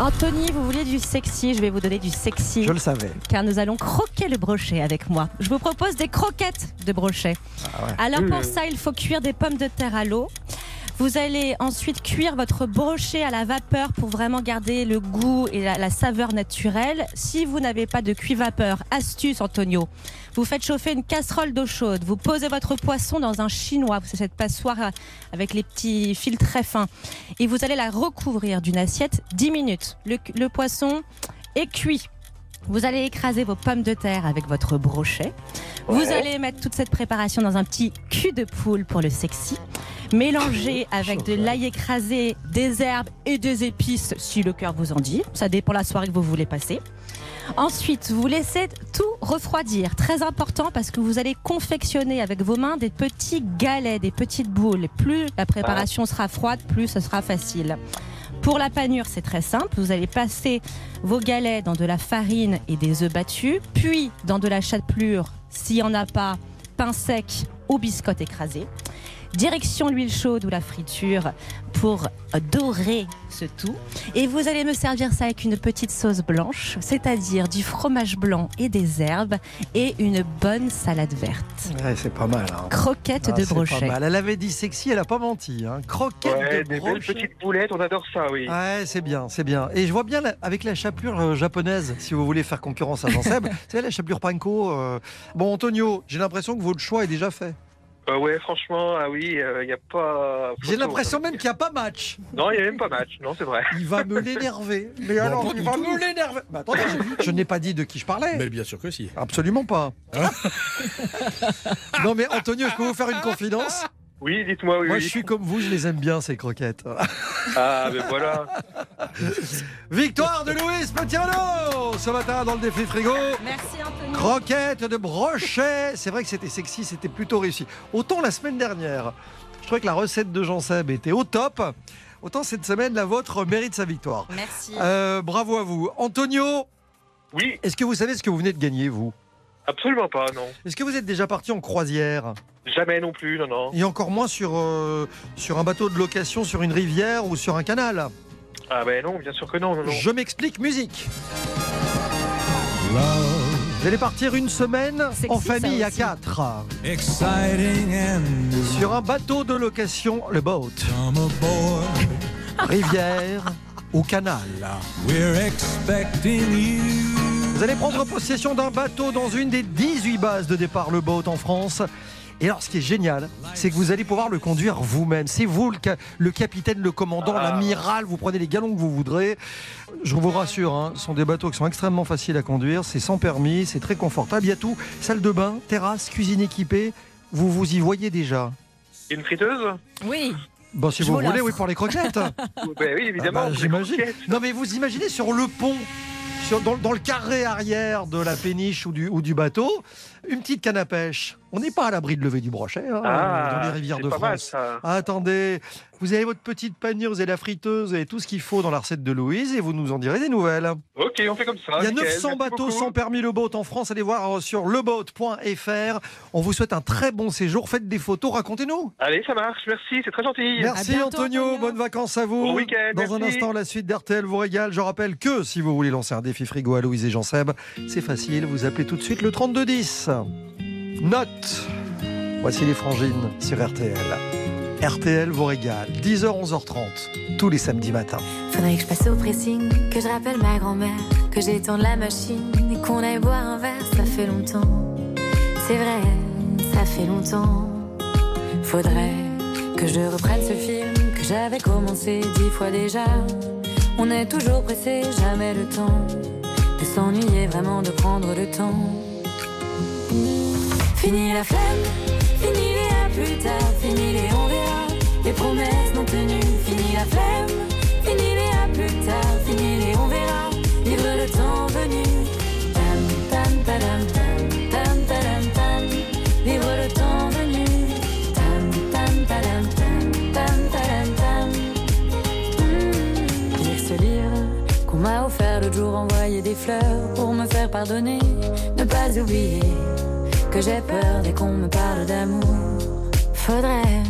Anthony, vous vouliez du sexy, je vais vous donner du sexy. Je le savais. Car nous allons croquer le brochet avec moi. Je vous propose des croquettes de brochet. Alors Mmh. pour ça, il faut cuire des pommes de terre à l'eau. Vous allez ensuite cuire votre brochet à la vapeur pour vraiment garder le goût et la, la saveur naturelle. Si vous n'avez pas de cuit-vapeur, astuce Antonio, vous faites chauffer une casserole d'eau chaude. Vous posez votre poisson dans un chinois, c'est cette passoire avec les petits fils très fins. Et vous allez la recouvrir d'une assiette 10 minutes. Le, le poisson est cuit. Vous allez écraser vos pommes de terre avec votre brochet. Vous allez mettre toute cette préparation dans un petit cul de poule pour le sexy. Mélanger avec de l'ail écrasé, des herbes et des épices si le cœur vous en dit. Ça dépend la soirée que vous voulez passer. Ensuite, vous laissez tout refroidir. Très important parce que vous allez confectionner avec vos mains des petits galets, des petites boules. Plus la préparation sera froide, plus ce sera facile. Pour la panure, c'est très simple. Vous allez passer vos galets dans de la farine et des œufs battus, puis dans de la chapelure, s'il n'y en a pas, pain sec ou biscotte écrasée. Direction l'huile chaude ou la friture pour dorer ce tout. Et vous allez me servir ça avec une petite sauce blanche, c'est-à-dire du fromage blanc et des herbes et une bonne salade verte. Ouais, c'est pas mal. hein. Croquette Ah, de c'est pas brochet. mal. Elle avait dit sexy, elle a pas menti. Hein. Croquette Ouais, de des belles brochet. petites boulettes, on adore ça, oui. Ouais, c'est bien, c'est bien. Et je vois bien la- avec la chapelure euh, japonaise, si vous voulez faire concurrence à Jean Seb. c'est la chapelure panko. euh. Bon, Antonio, j'ai l'impression que votre choix est déjà fait. Euh, ouais, franchement, ah oui, il n'y a pas. J'ai photo, l'impression même qu'il n'y a pas match. Non, il n'y a même pas match, non, c'est vrai. Il va me l'énerver. Mais Non, alors, il va tout. me l'énerver. Bah, attendez, je, je n'ai pas dit de qui je parlais. Mais bien sûr que si. Absolument pas. non, mais Antonio, je peux vous faire une confidence? Oui, dites-moi, oui. Moi, oui. je suis comme vous, je les aime bien, ces croquettes. Ah, mais voilà. Victoire de Louise Petit-Renaud ce matin dans le défi frigo. Merci Anthony. Croquette de brochet. C'est vrai que c'était sexy, c'était plutôt réussi. Autant la semaine dernière, je trouvais que la recette de Jean Seb était au top. Autant cette semaine, la vôtre mérite sa victoire. Merci. Euh, bravo à vous. Antonio, Oui, est-ce que vous savez ce que vous venez de gagner, vous? Absolument pas, non. Est-ce que vous êtes déjà parti en croisière? Jamais non plus, non, non. Et encore moins sur, euh, sur un bateau de location, sur une rivière ou sur un canal? Ah, ben non, bien sûr que non, non, non. Je m'explique, musique. Vous allez partir une semaine Sexy, en famille à quatre. Exciting and Sur un bateau de location, le boat. Rivière ou canal. we're expecting you. Vous allez prendre possession d'un bateau dans une des 18 bases de départ, le boat en France. Et alors, ce qui est génial, c'est que vous allez pouvoir le conduire vous-même. C'est vous le, ca- le capitaine, le commandant, l'amiral. Vous prenez les galons que vous voudrez. Je vous rassure, hein, ce sont des bateaux qui sont extrêmement faciles à conduire. C'est sans permis, c'est très confortable. Il y a tout salle de bain, terrasse, cuisine équipée. Vous vous y voyez déjà. Une friteuse? Oui. Bon, si Je vous vous voulez, oui, pour les croquettes. Ben oui, évidemment. Ah bah, J'imagine. croquettes. Non, mais vous imaginez sur le pont, sur- dans, dans le carré arrière de la péniche ou du, ou du bateau, une petite canne à pêche. On n'est pas à l'abri de lever du brochet hein, Ah, dans les rivières de mal, France. Ah, attendez, vous avez votre petite panier, vous avez la friteuse, avez tout ce qu'il faut dans la recette de Louise et vous nous en direz des nouvelles. Ok, on fait comme ça. Il y a nickel, 900 merci bateaux beaucoup. sans permis le boat en France. Allez voir sur leboat.fr. On vous souhaite un très bon séjour. Faites des photos, racontez-nous. Allez, ça marche, merci, c'est très gentil. Merci Antonio. bonnes vacances à vous. Bon week-end, Dans un instant, la suite d'RTL vous régale. Je rappelle que si vous voulez lancer un défi frigo à Louise et Jean-Seb, c'est facile, vous appelez tout de suite le 3210. Note. Voici les frangines sur RTL. RTL vous régale. 10h, 11h30, tous les samedis matins. Faudrait que je passe au pressing, que je rappelle ma grand-mère, que j'étende la machine et qu'on aille boire un verre, ça fait longtemps. C'est vrai, ça fait longtemps. Faudrait que je reprenne ce film que j'avais commencé dix fois déjà. On est toujours pressé, jamais le temps de s'ennuyer, vraiment de prendre le temps. Fini la flemme, fini les à plus tard, fini les on verra, les promesses non tenues, fini la flemme, fini les à plus tard, fini les on verra, vivre le temps venu. Tam tam tadam tam tam tadam tam, vivre le temps venu. Tam tam tam tam tadam tam. Hmm, Lire ce livre qu'on m'a offert le jour, envoyer des fleurs pour me faire pardonner, ne pas oublier que j'ai peur dès qu'on me parle d'amour. Faudrait,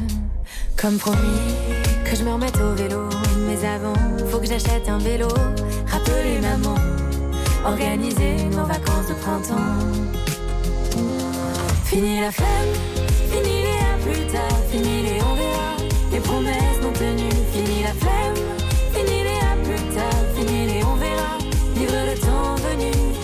comme promis, que je me remette au vélo. Mais avant, faut que j'achète un vélo. Rappeler maman, organiser nos vacances de printemps. Fini la flemme, fini les à plus tard, fini les on verra, les promesses non tenues. Fini la flemme, fini les à plus tard, fini les on verra, vivre le temps venu.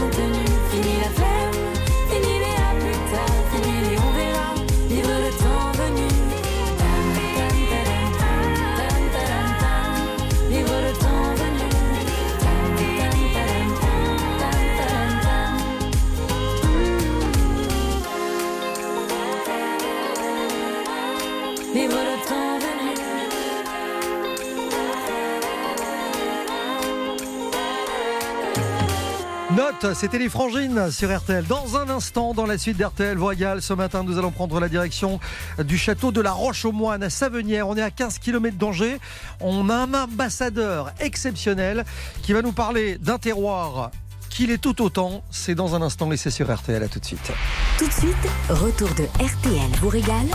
C'était les frangines sur RTL. Dans un instant, dans la suite d'RTL Voyal, ce matin, nous allons prendre la direction du château de la Roche aux Moines à Savenière. On est à 15 km d'Angers. On a un ambassadeur exceptionnel qui va nous parler d'un terroir qu'il est tout autant. C'est dans un instant, et c'est sur RTL. À tout de suite. Tout de suite, retour de RTL vous régale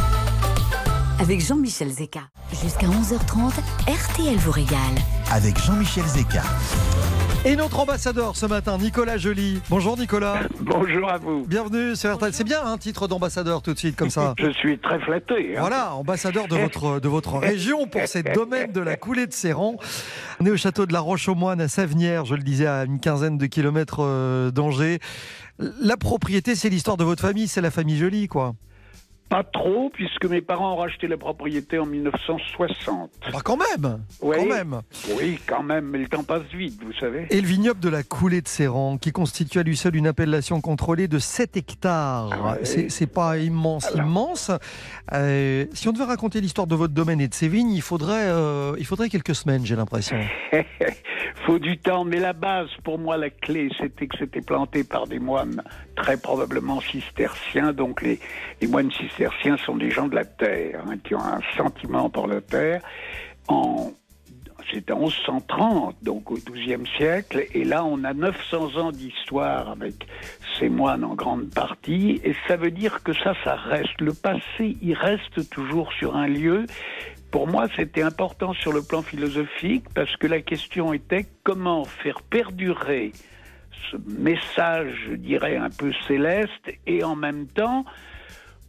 avec Jean-Michel Zeka. Jusqu'à 11h30, RTL vous régale. Avec Jean-Michel Zeka. Et notre ambassadeur ce matin, Nicolas Joly. Bonjour Nicolas. Bonjour à vous. Bienvenue sur RTL. C'est bien un titre d'ambassadeur tout de suite comme ça. Je suis très flatté. hein. Voilà, ambassadeur de votre, de votre région pour ces domaines de la coulée de Séran. On est au château de la Roche-aux-Moines à Savenière, je le disais, à une quinzaine de kilomètres euh, d'Angers. La propriété, c'est l'histoire de votre famille, c'est la famille Joly, quoi. Pas trop, puisque mes parents ont racheté la propriété en 1960. Bah quand même Oui. Quand même Oui, quand même, mais le temps passe vite, vous savez. Et le vignoble de la coulée de Séran, qui constitue à lui seul une appellation contrôlée de 7 hectares. Ah ouais. C'est pas immense, immense. Euh, si on devait raconter l'histoire de votre domaine et de ses vignes, il faudrait, euh, il faudrait quelques semaines, j'ai l'impression. Faut du temps, mais la base, pour moi, la clé, c'était que c'était planté par des moines très probablement cisterciens. Donc les, moines cisterciens sont des gens de la terre, hein, qui ont un sentiment pour la terre. En c'était en 1130, donc au XIIe siècle, et là on a 900 ans d'histoire avec ces moines en grande partie, et ça veut dire que ça, ça reste. Le passé, il reste toujours sur un lieu. Pour moi, c'était important sur le plan philosophique, parce que la question était comment faire perdurer ce message, je dirais, un peu céleste, et en même temps,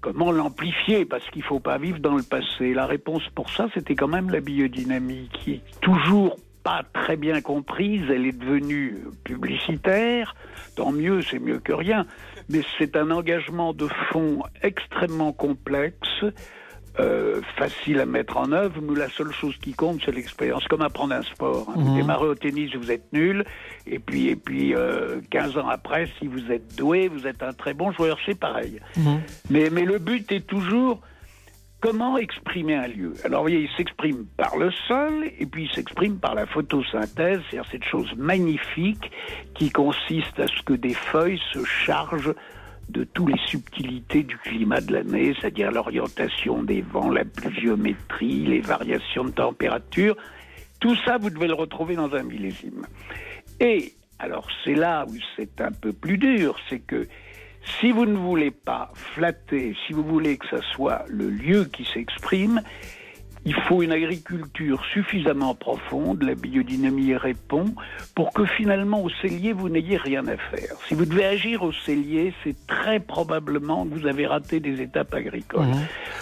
comment l'amplifier Parce qu'il ne faut pas vivre dans le passé. La réponse pour ça, c'était quand même la biodynamie, qui est toujours pas très bien comprise. Elle est devenue publicitaire. Tant mieux, c'est mieux que rien. Mais c'est un engagement de fond extrêmement complexe. Euh, facile à mettre en œuvre, mais la seule chose qui compte, c'est l'expérience, comme apprendre un sport. hein. Vous Mhm. démarrez au tennis, vous êtes nul, et puis, et puis euh, 15 ans après, si vous êtes doué, vous êtes un très bon joueur, c'est pareil. Mais, mais le but est toujours comment exprimer un lieu. Alors, vous voyez, il s'exprime par le sol et puis il s'exprime par la photosynthèse, c'est-à-dire cette chose magnifique qui consiste à ce que des feuilles se chargent de toutes les subtilités du climat de l'année, c'est-à-dire l'orientation des vents, la pluviométrie, les variations de température. Tout ça, vous devez le retrouver dans un millésime. Et alors c'est là où c'est un peu plus dur, c'est que si vous ne voulez pas flatter, si vous voulez que ça soit le lieu qui s'exprime, il faut une agriculture suffisamment profonde, la biodynamie y répond, pour que finalement au cellier vous n'ayez rien à faire. Si vous devez agir au cellier, c'est très probablement que vous avez raté des étapes agricoles.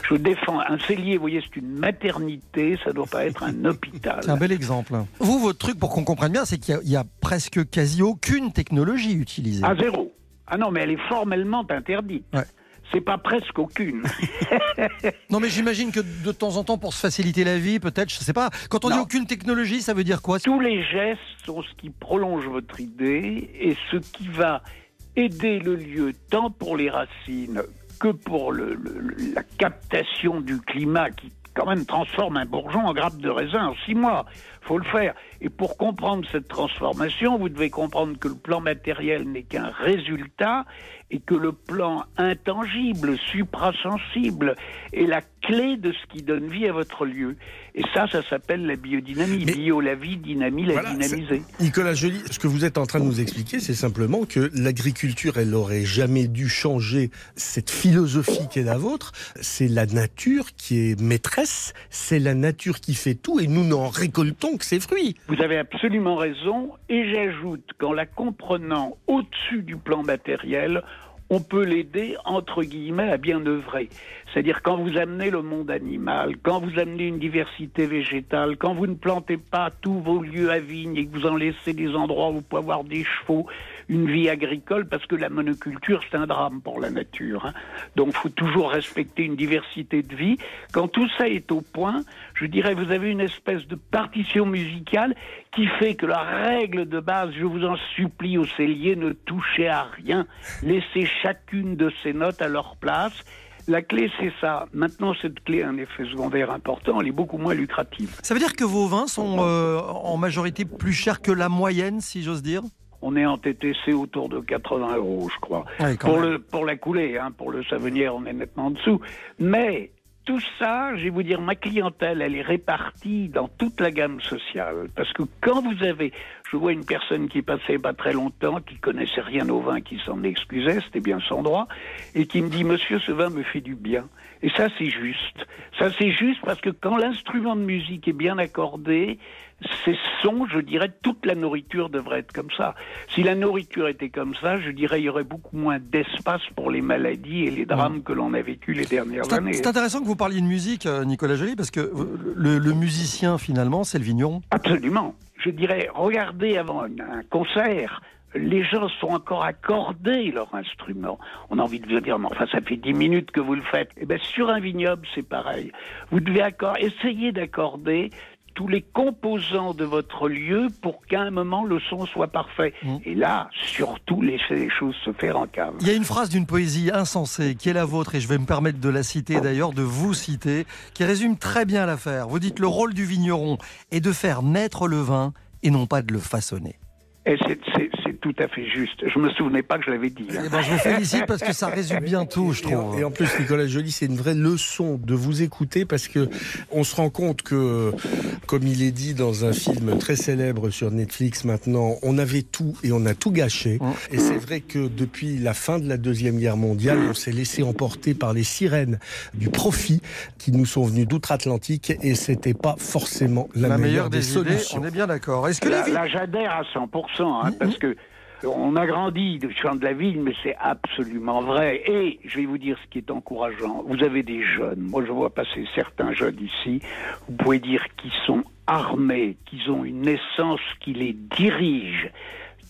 Je défends un cellier, vous voyez, c'est une maternité, ça ne doit pas être un hôpital. C'est un bel exemple. Vous, votre truc, pour qu'on comprenne bien, c'est qu'il y a- presque quasi aucune technologie utilisée. À zéro. Ah non, mais elle est formellement interdite. C'est pas presque aucune. Non, mais j'imagine que de temps en temps, pour se faciliter la vie, peut-être, je sais pas. Quand on dit aucune technologie, ça veut dire quoi? Tous les gestes sont ce qui prolonge votre idée et ce qui va aider le lieu tant pour les racines que pour le- le- le- la captation du climat qui quand même transforme un bourgeon en grappe de raisin en six mois. Faut le faire. Et pour comprendre cette transformation, vous devez comprendre que le plan matériel n'est qu'un résultat et que le plan intangible, suprasensible, est la clé de ce qui donne vie à votre lieu. Et ça, ça s'appelle la biodynamie. Bio, la vie, dynamie, la Voilà, dynamiser. Nicolas Joly, ce que vous êtes en train de nous expliquer, c'est simplement que l'agriculture, elle n'aurait jamais dû changer cette philosophie qui est la vôtre. C'est la nature qui est maîtresse, c'est la nature qui fait tout et nous n'en récoltons ses fruits. Vous avez absolument raison, et j'ajoute qu'en la comprenant au-dessus du plan matériel, on peut l'aider, entre guillemets, à bien œuvrer. C'est-à-dire quand vous amenez le monde animal, quand vous amenez une diversité végétale, quand vous ne plantez pas tous vos lieux à vignes et que vous en laissez des endroits où vous pouvez avoir des chevaux, une vie agricole, parce que la monoculture, c'est un drame pour la nature. hein. Donc, il faut toujours respecter une diversité de vie. Quand tout ça est au point, je dirais, vous avez une espèce de partition musicale qui fait que la règle de base, je vous en supplie, au cellier, ne touchez à rien. Laissez chacune de ces notes à leur place. La clé, c'est ça. Maintenant, cette clé a un effet secondaire important, elle est beaucoup moins lucrative. Ça veut dire que vos vins sont euh, en majorité plus chers que la moyenne, si j'ose dire? On est en TTC autour de 80 euros, je crois. Ouais, pour, même. le, pour la coulée, hein, pour le savonnière, on est nettement en dessous. Mais tout ça, je vais vous dire, ma clientèle, elle est répartie dans toute la gamme sociale. Parce que quand vous avez, je vois une personne qui passait pas très longtemps, qui connaissait rien au vin, qui s'en excusait, c'était bien son droit, et qui me dit, monsieur, ce vin me fait du bien. Et ça, c'est juste. Ça, c'est juste parce que quand l'instrument de musique est bien accordé, ces sons, je dirais, toute la nourriture devrait être comme ça. Si la nourriture était comme ça, je dirais, il y aurait beaucoup moins d'espace pour les maladies et les drames que l'on a vécu les dernières années. c'est intéressant que vous parliez de musique, euh, Nicolas Joly, parce que le, le musicien, finalement, c'est le vigneron. Absolument. Je dirais, regardez avant un concert les gens sont encore accordés leur instrument. On a envie de vous dire, mais enfin, ça fait dix minutes que vous le faites. Eh ben, sur un vignoble, c'est pareil. Vous devez accord- essayer d'accorder tous les composants de votre lieu pour qu'à un moment le son soit parfait. Et là, surtout, laissez les choses se faire en cave. Il y a une phrase d'une poésie insensée qui est la vôtre, et je vais me permettre de la citer d'ailleurs, de vous citer, qui résume très bien l'affaire. Vous dites le rôle du vigneron est de faire naître le vin et non pas de le façonner. Et c'est- c'est c'est tout à fait juste. Je me souvenais pas que je l'avais dit. hein. Eh ben, je vous félicite parce que ça résume bien tout, je trouve. et en plus, Nicolas Joly, c'est une vraie leçon de vous écouter parce que on se rend compte que, comme il est dit dans un film très célèbre sur Netflix maintenant, on avait tout et on a tout gâché. Et c'est vrai que depuis la fin de la Deuxième Guerre mondiale, on s'est laissé emporter par les sirènes du profit qui nous sont venues d'outre-Atlantique et c'était pas forcément la, meilleure, des, idées, solutions. on est bien d'accord. Est-ce que là, les là, j'adhère à 100%, hein, parce que on a grandi de champ de la ville, mais c'est absolument vrai. Et je vais vous dire ce qui est encourageant. Vous avez des jeunes. Moi, je vois passer certains jeunes ici. Vous pouvez dire qu'ils sont armés, qu'ils ont une essence qui les dirige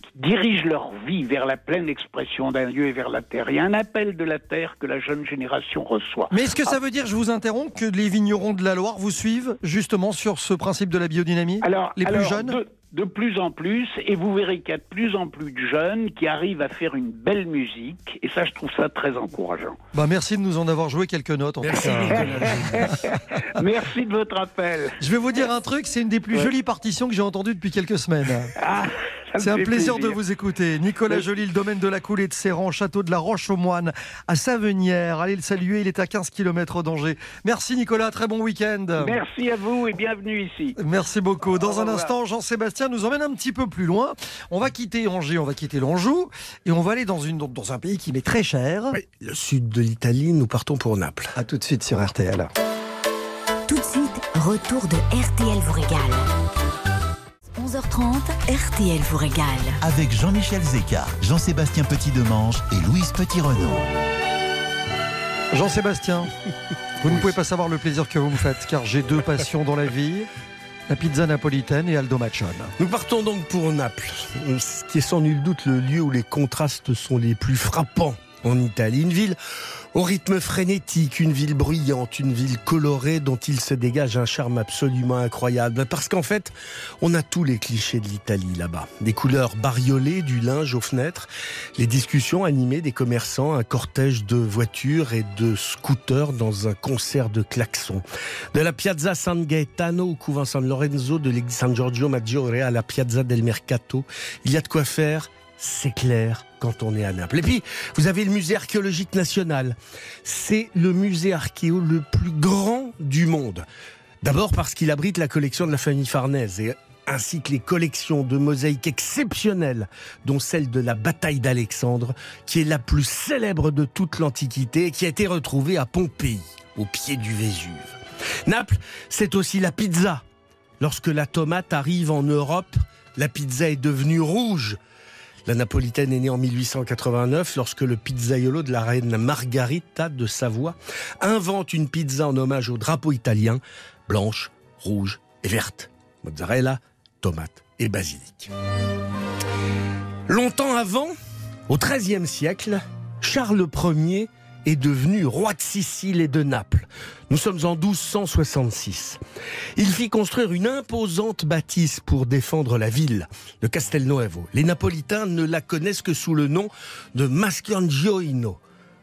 qui dirigent leur vie vers la pleine expression d'un lieu et vers la terre. Il y a un appel de la terre que la jeune génération reçoit. Mais est-ce que ça veut dire, je vous interromps, que les vignerons de la Loire vous suivent justement sur ce principe de la biodynamie? Alors, Les plus alors, jeunes? de, de plus en plus, et vous verrez qu'il y a de plus en plus de jeunes qui arrivent à faire une belle musique, et ça, je trouve ça très encourageant. bah, Merci de nous en avoir joué quelques notes. En tout cas. Merci de votre appel. Je vais vous dire un truc, c'est une des plus Ouais. jolies partitions que j'ai entendues depuis quelques semaines. Ah, C'est un plaisir, de vous écouter. Nicolas. Joly, le domaine de la coulée de Serran, château de la Roche-aux-Moines, à Savenière. Allez le saluer, il est à 15 km d'Angers. Merci Nicolas, très bon week-end. Merci à vous et bienvenue ici. Merci beaucoup. Dans Au un revoir. instant, Jean-Sébastien nous emmène un petit peu plus loin. On va quitter Angers, on va quitter l'Anjou et on va aller dans, une, dans un pays qui m'est très cher. Le sud de l'Italie, nous partons pour Naples. À tout de suite sur RTL. Tout de suite, retour de RTL vous régale. 11h30, RTL vous régale. Avec Jean-Michel Zeka, Jean-Sébastien Petit-Demange et Louise Petit-Renaud. Jean-Sébastien, vous ne pouvez pas savoir le plaisir que vous me faites car j'ai deux passions dans la vie. La pizza napolitaine et Aldo Machon. Nous partons donc pour Naples, ce qui est sans nul doute le lieu où les contrastes sont les plus frappants en Italie. Une ville au rythme frénétique, une ville bruyante, une ville colorée dont il se dégage un charme absolument incroyable. Parce qu'en fait, on a tous les clichés de l'Italie là-bas. Des couleurs bariolées, du linge aux fenêtres, les discussions animées des commerçants, un cortège de voitures et de scooters dans un concert de klaxons. De la Piazza San Gaetano au couvent San Lorenzo, de l'église San Giorgio Maggiore à la Piazza del Mercato, il y a de quoi faire. C'est clair quand on est à Naples. Et puis, vous avez le musée archéologique national. C'est le musée archéo le plus grand du monde. D'abord parce qu'il abrite la collection de la famille Farnèse et ainsi que les collections de mosaïques exceptionnelles, dont celle de la bataille d'Alexandre, qui est la plus célèbre de toute l'Antiquité et qui a été retrouvée à Pompéi, au pied du Vésuve. Naples, c'est aussi la pizza. Lorsque la tomate arrive en Europe, la pizza est devenue rouge. La napolitaine est née en 1889 lorsque le pizzaiolo de la reine Margarita de Savoie invente une pizza en hommage au drapeau italien, blanche, rouge et verte. Mozzarella, tomate et basilic. Longtemps avant, au XIIIe siècle, Charles Ier est devenu roi de Sicile et de Naples. Nous sommes en 1266. Il fit construire une imposante bâtisse pour défendre la ville, le Castelnuovo. Les Napolitains ne la connaissent que sous le nom de Mascangioino,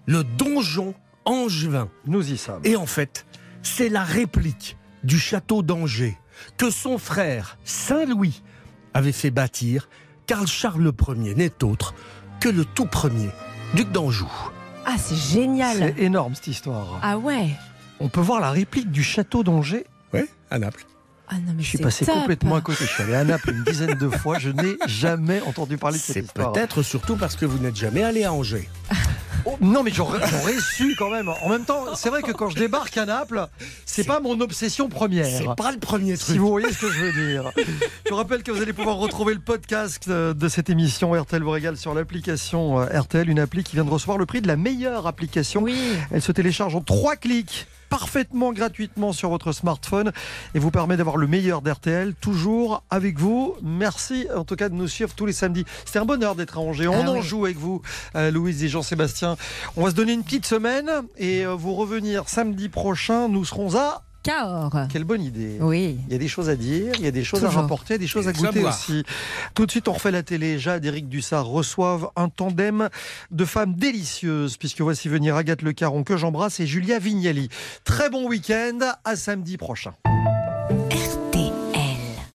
le donjon angevin. Nous y sommes. Et en fait, c'est la réplique du château d'Angers que son frère Saint-Louis avait fait bâtir, car Charles Ier n'est autre que le tout premier duc d'Anjou. Ah, c'est génial. C'est énorme cette histoire. Ah ouais. On peut voir la réplique du château d'Angers. Oui, à Naples. Ah non, mais Je suis passé top. complètement à côté. Je suis allé à Naples une dizaine de fois. Je n'ai jamais entendu parler de cette C'est histoire. peut-être surtout parce que vous n'êtes jamais allé à Angers. Oh, non, mais j'aurais su quand même. En même temps, c'est vrai que quand je débarque à Naples, c'est pas mon obsession première. C'est pas le premier Si truc. vous voyez ce que je veux dire. Je vous rappelle que vous allez pouvoir retrouver le podcast euh, de cette émission RTL vous régale sur l'application euh, RTL, une appli qui vient de recevoir le prix de la meilleure application. Oui. Elle se télécharge en trois clics parfaitement gratuitement sur votre smartphone et vous permet d'avoir le meilleur d'RTL toujours avec vous. Merci en tout cas de nous suivre tous les samedis. C'était un bonheur d'être à Angers. On Ah en oui. joue avec vous, euh, Louise et Jean-Sébastien. On va se donner une petite semaine et euh, vous revenir samedi prochain. Nous serons à Cahors. quelle bonne idée. Oui. Il y a des choses à dire, il y a des choses à rapporter, des choses à goûter aussi. Tout de suite, on refait la télé. Jade et Eric Dussard reçoivent un tandem de femmes délicieuses, puisque voici venir Agathe Le Caron, que j'embrasse, et Julia Vignali. Très bon week-end, à samedi prochain.